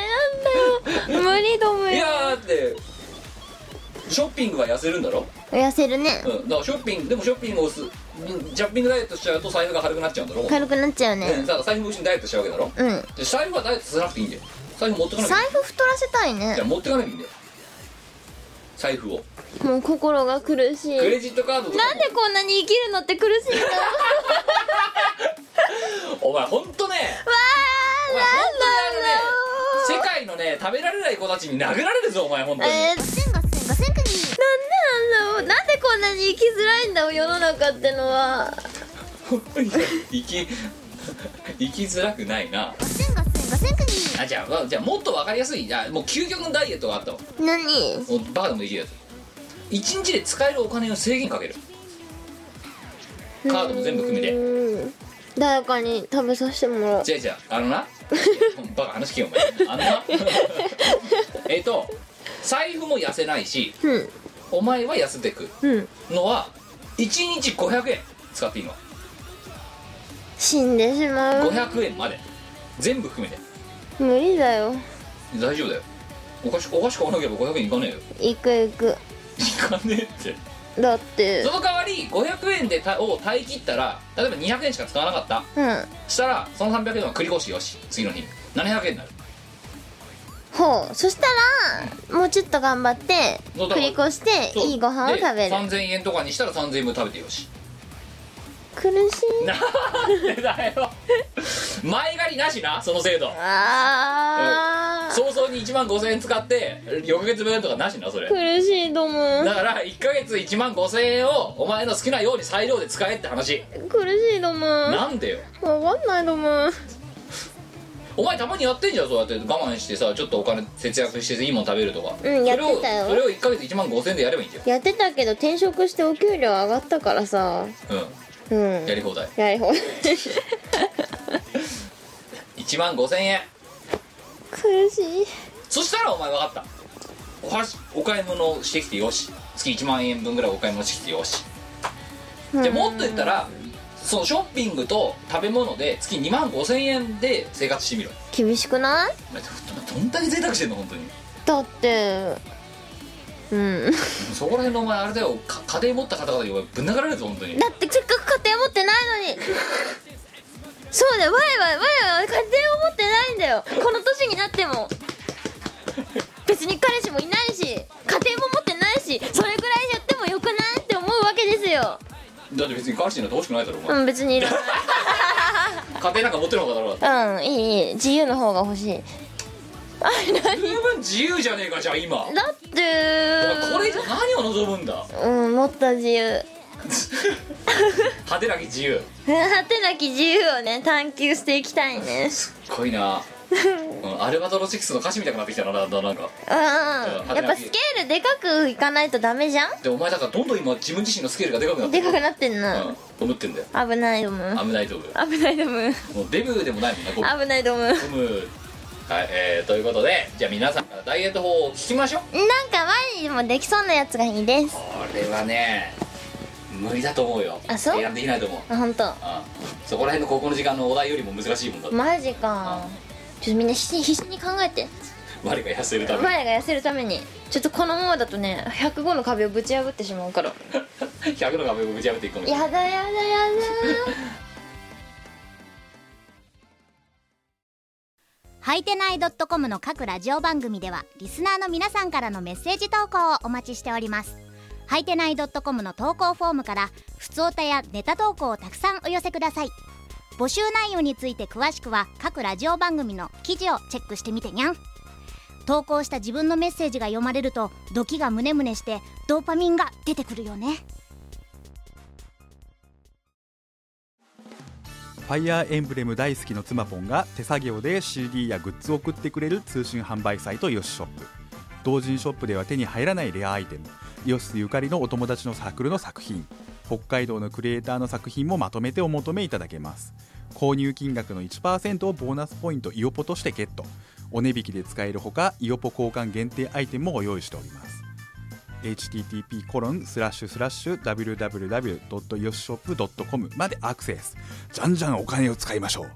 なんだよ。無理だ無理いやだって、ショッピングは痩せるんだろ？痩せるね。うん。だからショッピング、でもショッピングをす、ジャッピングダイエットしちゃうと財布が軽くなっちゃうんだろ？軽くなっちゃうね、ねだから財布も一緒にダイエットしちゃうわけだろ？うん。で財布はダイエットしなくていいんだよ。財布持ってかなきゃい財布太らせたいい。いや、ね持ってかなきゃいいんだよ。財布を。もう心が苦しい。クレジットカードとか。もなんでこんなに生きるのって苦しいんだわお前ほんとね。あお前本当にあのね世界のね食べられない子たちに殴られるぞお前本当に、えー、なんでなんだろう。なんでこんなに生きづらいんだろう世の中ってのは。生き 生きづらくないなあじゃあまあじゃあもっと分かりやすい。じゃあもう究極のダイエットがあったわ何？もうバカでもできるやつ。一日で使えるお金を制限かける。カードも全部含めて。うん。誰かに食べさせてもらう。じゃあじゃああのな。バカ話聞けよお前。あのな。えっと財布も痩せないしうん。お前は痩せてく。うん。のは1日500円使っていいの。は死んでしまう。500円まで。全部含めて無理だよ。大丈夫だよ。お菓子お菓子買わなければ500円いかねえよ。行く行く。いかねえって。だって。その代わり500円でたを耐え切ったら例えば200円しか使わなかった。うん。したらその300円は繰り越しよし。次の日。700円になる。ほう。そしたらもうちょっと頑張ってそうだから繰り越していいご飯をで食べる。3000円とかにしたら3000円分食べてよし苦しい。なんでだよ。前借りなしなその制度。あー。早々に1万5000円使って翌月分とかなしなそれ。苦しいと思う。だから1ヶ月1万5000円をお前の好きなように裁量で使えって話。苦しいと思う。なんでよ。わかんないと思う。お前たまにやってんじゃんそうやって我慢してさちょっとお金節約していいもん食べるとか。うんやってたよ。それをそれを1ヶ月1万5000円でやればいいんだよ。やってたけど転職してお給料上がったからさ。ううん。んやり放題。やりほう1万5000円。苦しい。そしたらお前分かった。お箸お買い物してきてよし。月1万円分ぐらいお買い物してきてよし。じゃあもっと言ったらそのショッピングと食べ物で月2万5000円で生活してみろ。厳しくない？どんだけ贅沢してんの本当に。だってうん。そこら辺のお前あれだよ。か家庭持った方々にぶん殴られるぞ本当に。だってせっかく家庭持ってないのに。そうだよ。わいわいわいわい家庭を持ってないんだよ。この年になっても。別に彼氏もいないし家庭も持ってないしそれぐらいやってもよくないって思うわけですよ。だって別に彼氏になってほしくないだろお前、うん別にいらない。家庭なんか持ってる方がだろうがうんいいいい。自由の方が欲しい十分自由じゃねえかじゃあ今。だって。これ以上何を望むんだ？うんもっと自由。派手なき自由果てなき自由をね探求していきたいね。すっごいな、うん、アルバトロ6の歌詞みたいになってきたななんか。うんやっぱスケールでかくいかないとダメじゃん。でお前だからどんどん今自分自身のスケールがでかくなってるでかくなってんな、うん。思ってんだよ。危ないと思う。危ないと思う危ないと思う。もうデブでもないもんな危ないと思う。ゴムはいえー、ということでじゃあ皆さんからダイエット法を聞きましょう。なんか前にもできそうなやつがいいです。これはね無理だと思うよ。あそう？提案できないと思う。あ本当。うん。そこら辺の高校の時間のお題よりも難しいもんだマジか。ちょっとみんな必死必死に考えて。我が痩せるために。前が痩せるために。ちょっとこのままだとね105の壁をぶち破ってしまうから。100の壁をぶち破っていくかもしれない。やだやだや はいてない .com の各ラジオ番組ではリスナーの皆さんからのメッセージ投稿をお待ちしております。はいてない .com の投稿フォームからふつおたやネタ投稿をたくさんお寄せください。募集内容について詳しくは各ラジオ番組の記事をチェックしてみてにゃん。投稿した自分のメッセージが読まれるとドキがムネムネしてドーパミンが出てくるよね。ァイアーエンブレム大好きの妻ポンが手作業で CD やグッズを送ってくれる通信販売サイトヨシショップ同人ショップでは手に入らないレアアイテム。ヨシスゆかりのお友達のサークルの作品。北海道のクリエイターの作品もまとめてお求めいただけます。購入金額の1%をボーナスポイントイオポとしてゲットお値引きで使えるほかイオポ交換限定アイテムもご用意しております。Http コロンスラッシュスラッシュ www.yoshop.com までアクセス。じゃんじゃんお金を使いましょう。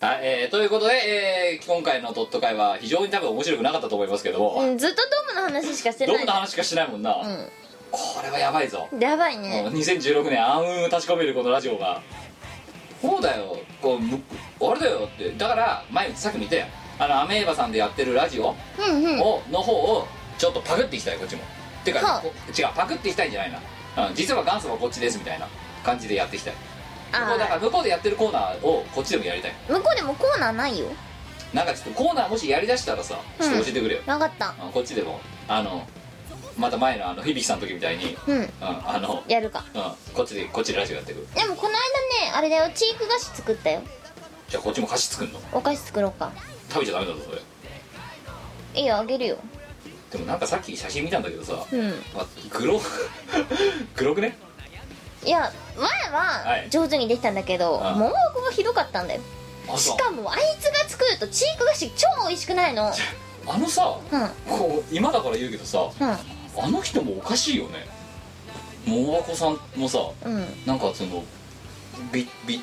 はい、えー、ということで、えー、今回のドット会は非常に多分面白くなかったと思いますけども、うんずっとドームの話しかしてどない。んな話しかしないもんな、うこれはやばいぞ、んやばいもうね。2016年暗雲を立ち込めるこのラジオがそうだよこうむあれだよってだから前さっきも言ったやんあのアメーバさんでやってるラジオうんうん。をの方をちょっとパクっていきたいこっちも。てか、はあこ違うパクっていきたいんじゃないな、うん、実は元祖はこっちですみたいな感じでやっていきたい。向こうだからあ向こうでやってるコーナーをこっちでもやりたい。ー向こうでもコーナーないよ。なんかちょっとコーナーもしやりだしたらさちょっと教えてくれよ、分かった。あこっちでも。あのまた前のあの響さんの時みたいに、うん、うんあの、やるか。うん、こっちでこっちでラジオやってく。でもこの間ねあれだよ。チーク菓子作ったよじゃあこっちも菓子作んの？お菓子作ろうか。食べちゃダメだぞそれ。いいよあげるよ。でもなんかさっき写真見たんだけどさ、うん。ま黒？黒くね？いや前ははい。上手にできたんだけど、あ桃子がひどかったんだよ。しかもあいつが作るとチーク菓子超美味しくないの。あのさうん。こう今だから言うけどさうん。あの人もおかしいよね。桃和子さんもさうん。なんかその美美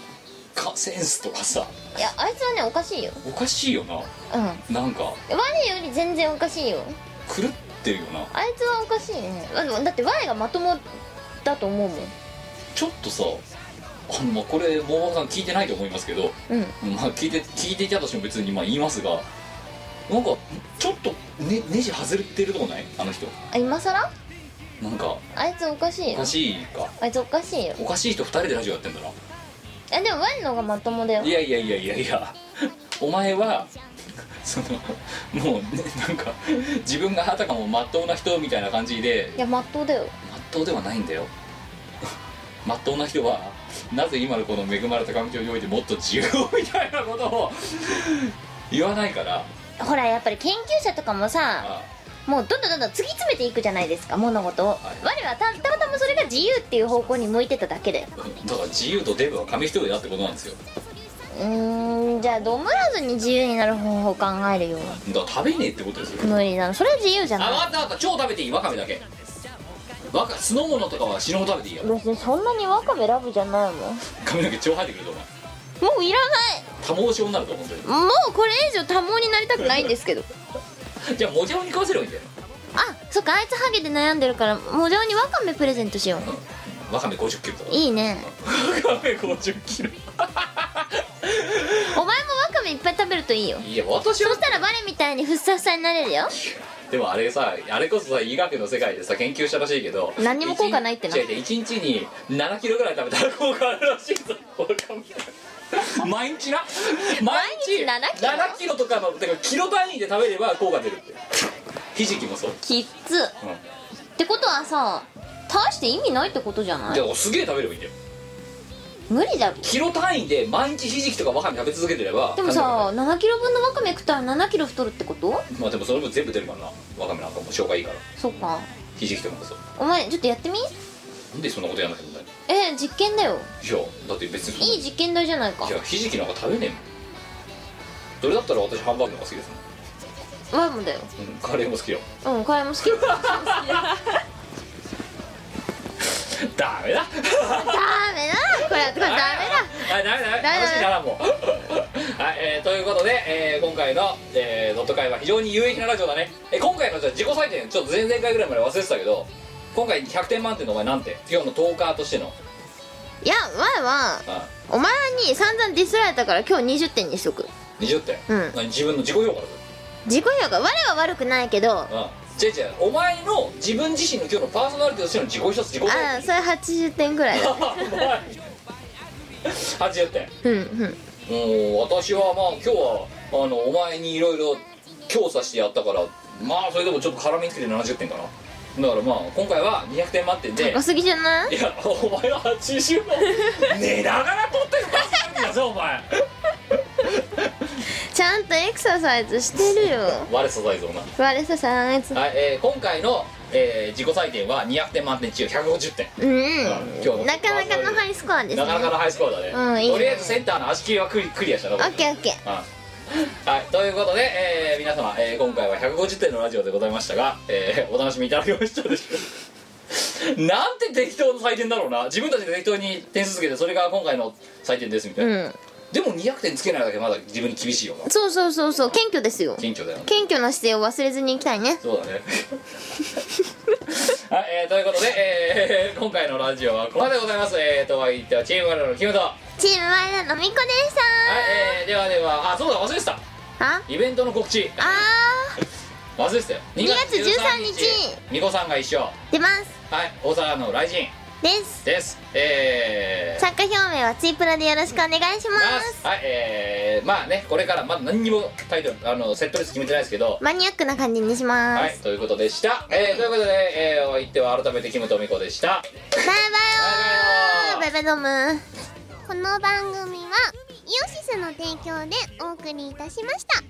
かセンスとかさ。いやあいつはねおかしいよ。おかしいよな。うん。なんか。我より全然おかしいよ。狂ってるよな。あいつはおかしいね。だって我がまともだと思うもん。ちょっとさあのまあこれ桃和子さん聞いてないと思いますけどうん。まあ聞いて聞いていたとしても別にまあ言いますがなんかちょっとねネジ外れてるとこない？あの人。あ今さらなんか。あいつおかしいよ。おかしいか。あいつおかしいよ。おかしい人2人でラジオやってんだなあでも我の方がまともだよ。いやいやいやいやいや。お前はそのもうねなんか自分があたかもまっとうな人みたいな感じで。いやまっとうだよ。まっとうではないんだよ。まっとうな人はなぜ今のこの恵まれた環境においてもっと自由をみたいなことを言わないから。ほらやっぱり研究者とかもさあもうどんどんどんどん突き詰めていくじゃないですか物事を、い。我はたたまたまそれが自由っていう方向に向いてただけで。だから自由とデブは紙一重だってことなんですよ。うーんじゃあどむらずに自由になる方法を考えるよ。だから食べねえってことですよ。無理だな。それは自由じゃあない。分かった分かった超食べていいわかめだけ。わか酢の物とかは死ぬほど食べていいよ別にそんなにわかめラブじゃないもん。髪の毛超生えてくるとお前もういら多毛症になると思うんもうこれ以上多毛になりたくないんですけど じゃあもじゃおに食わせればいいんだよ。あそっかあいつハゲで悩んでるからもじゃおにわかめプレゼントしよう。わかめ50キロとか。いいね。わかめ50キロ。お前もわかめいっぱい食べるといいよ。いや私は。そしたらバレみたいにふっさふさになれるよ。でもあれさあれこそさ医学の世界でさ研究したらしいけど何にも効果ないってな。1日に7キロぐらい食べたら効果あるらしいぞ。わかめ 毎日な？毎日毎日？7キロ？7キロとかのてかキロ単位で食べれば効果出るってひじきもそう、きっつ。ってことはさ大して意味ないってことじゃうん、ない？じゃあすげえ食べればいいんだよ。無理だろ。キロ単位で毎日ひじきとかわかめ食べ続けてればでもさ7キロ分のわかめ食ったら7キロ太るってこと？まあでもそれも全部出るからな。わかめなんかも消化いいから。そっか。ひじきとかもそう。お前ちょっとやってみ？なんでそんなことやんなきゃいけないのえ実験だよ。いやだって別に。いい実験台じゃないか。いやひじきなんか食べねえもん。それだったら私ハンバーグの方が好きですワイもだよ。もん、うん、カレーも好きよ。うんこれも好きダダメだ。メだ。これこれダメだ。はいダメだ。ダメだ。話にならんもん はい、えー、ということで、えー今回の、えー、ドット会は非常に有益なラジオだね、えー今回のじゃあ自己採点ちょっと前々回ぐらいまで忘れてたけど今回100点満点のお前何点今日のトーカーとしての。いや前はあお前に散々ディスられたから今日20点にしとく。20点、うん。何自分の自己評価だぞ。自己評価。我は悪くないけど。あ違う違う。お前の自分自身の今日のパーソナリティとしての自己一つ自己ああそれ80点ぐらいだ。80点。うんうん。もう私はまあ今日はあのお前にいろいろ強査してやったからまあそれでもちょっと絡みつけて70点かなだからまあ今回は200点満点で高すぎじゃない？いやお前は80の寝ながら撮ってるパーソナリティだぞお前。ちゃんとエクササイズしてるよ。我素材像な。我さサイズはい、えー今回の、えー自己採点は200点満点中150点。うん。今日のなかなかのハイスコアですね。なかなかのハイスコアだね、うんいいね。とりあえずセンターの足切りはクリクリアしたなオッケーオッケー。はい、はい、ということで、えー皆様、えー今回は150点のラジオでございましたが、えーお楽しみいただけましたでしょうか？なんて適当な採点だろうな。自分たちで適当に点数つけてそれが今回の採点ですみたいな、うん。でも200点つけないだけまだ自分に厳しいよな。そうそうそうそう。謙虚ですよ。謙虚だよね。謙虚な姿勢を忘れずにいきたいね。そうだね。はい、えーということで、えー今回のラジオはここまででございます。えーとは言ってはチームワールドのキムとはい、チームワイドのみこでした。えーではではあそうだ忘れてた。あ？イベントの告知。あ 忘れてたよ。2 2月13日。みこさんが一緒。ー出ます。はい大阪の雷神です。です。えー。参加表明はツイプラでよろしくお願いします。はいえー、まあねこれからまだ何にもタイトルあのセットリスト決めてないですけど。マニアックな感じにしまはいすということでした。えー、ということで、えー、お相手は改めてキムとミコでした。バイバイ。バイバイ。ドーム。この番組はイオシスの提供でお送りいたしました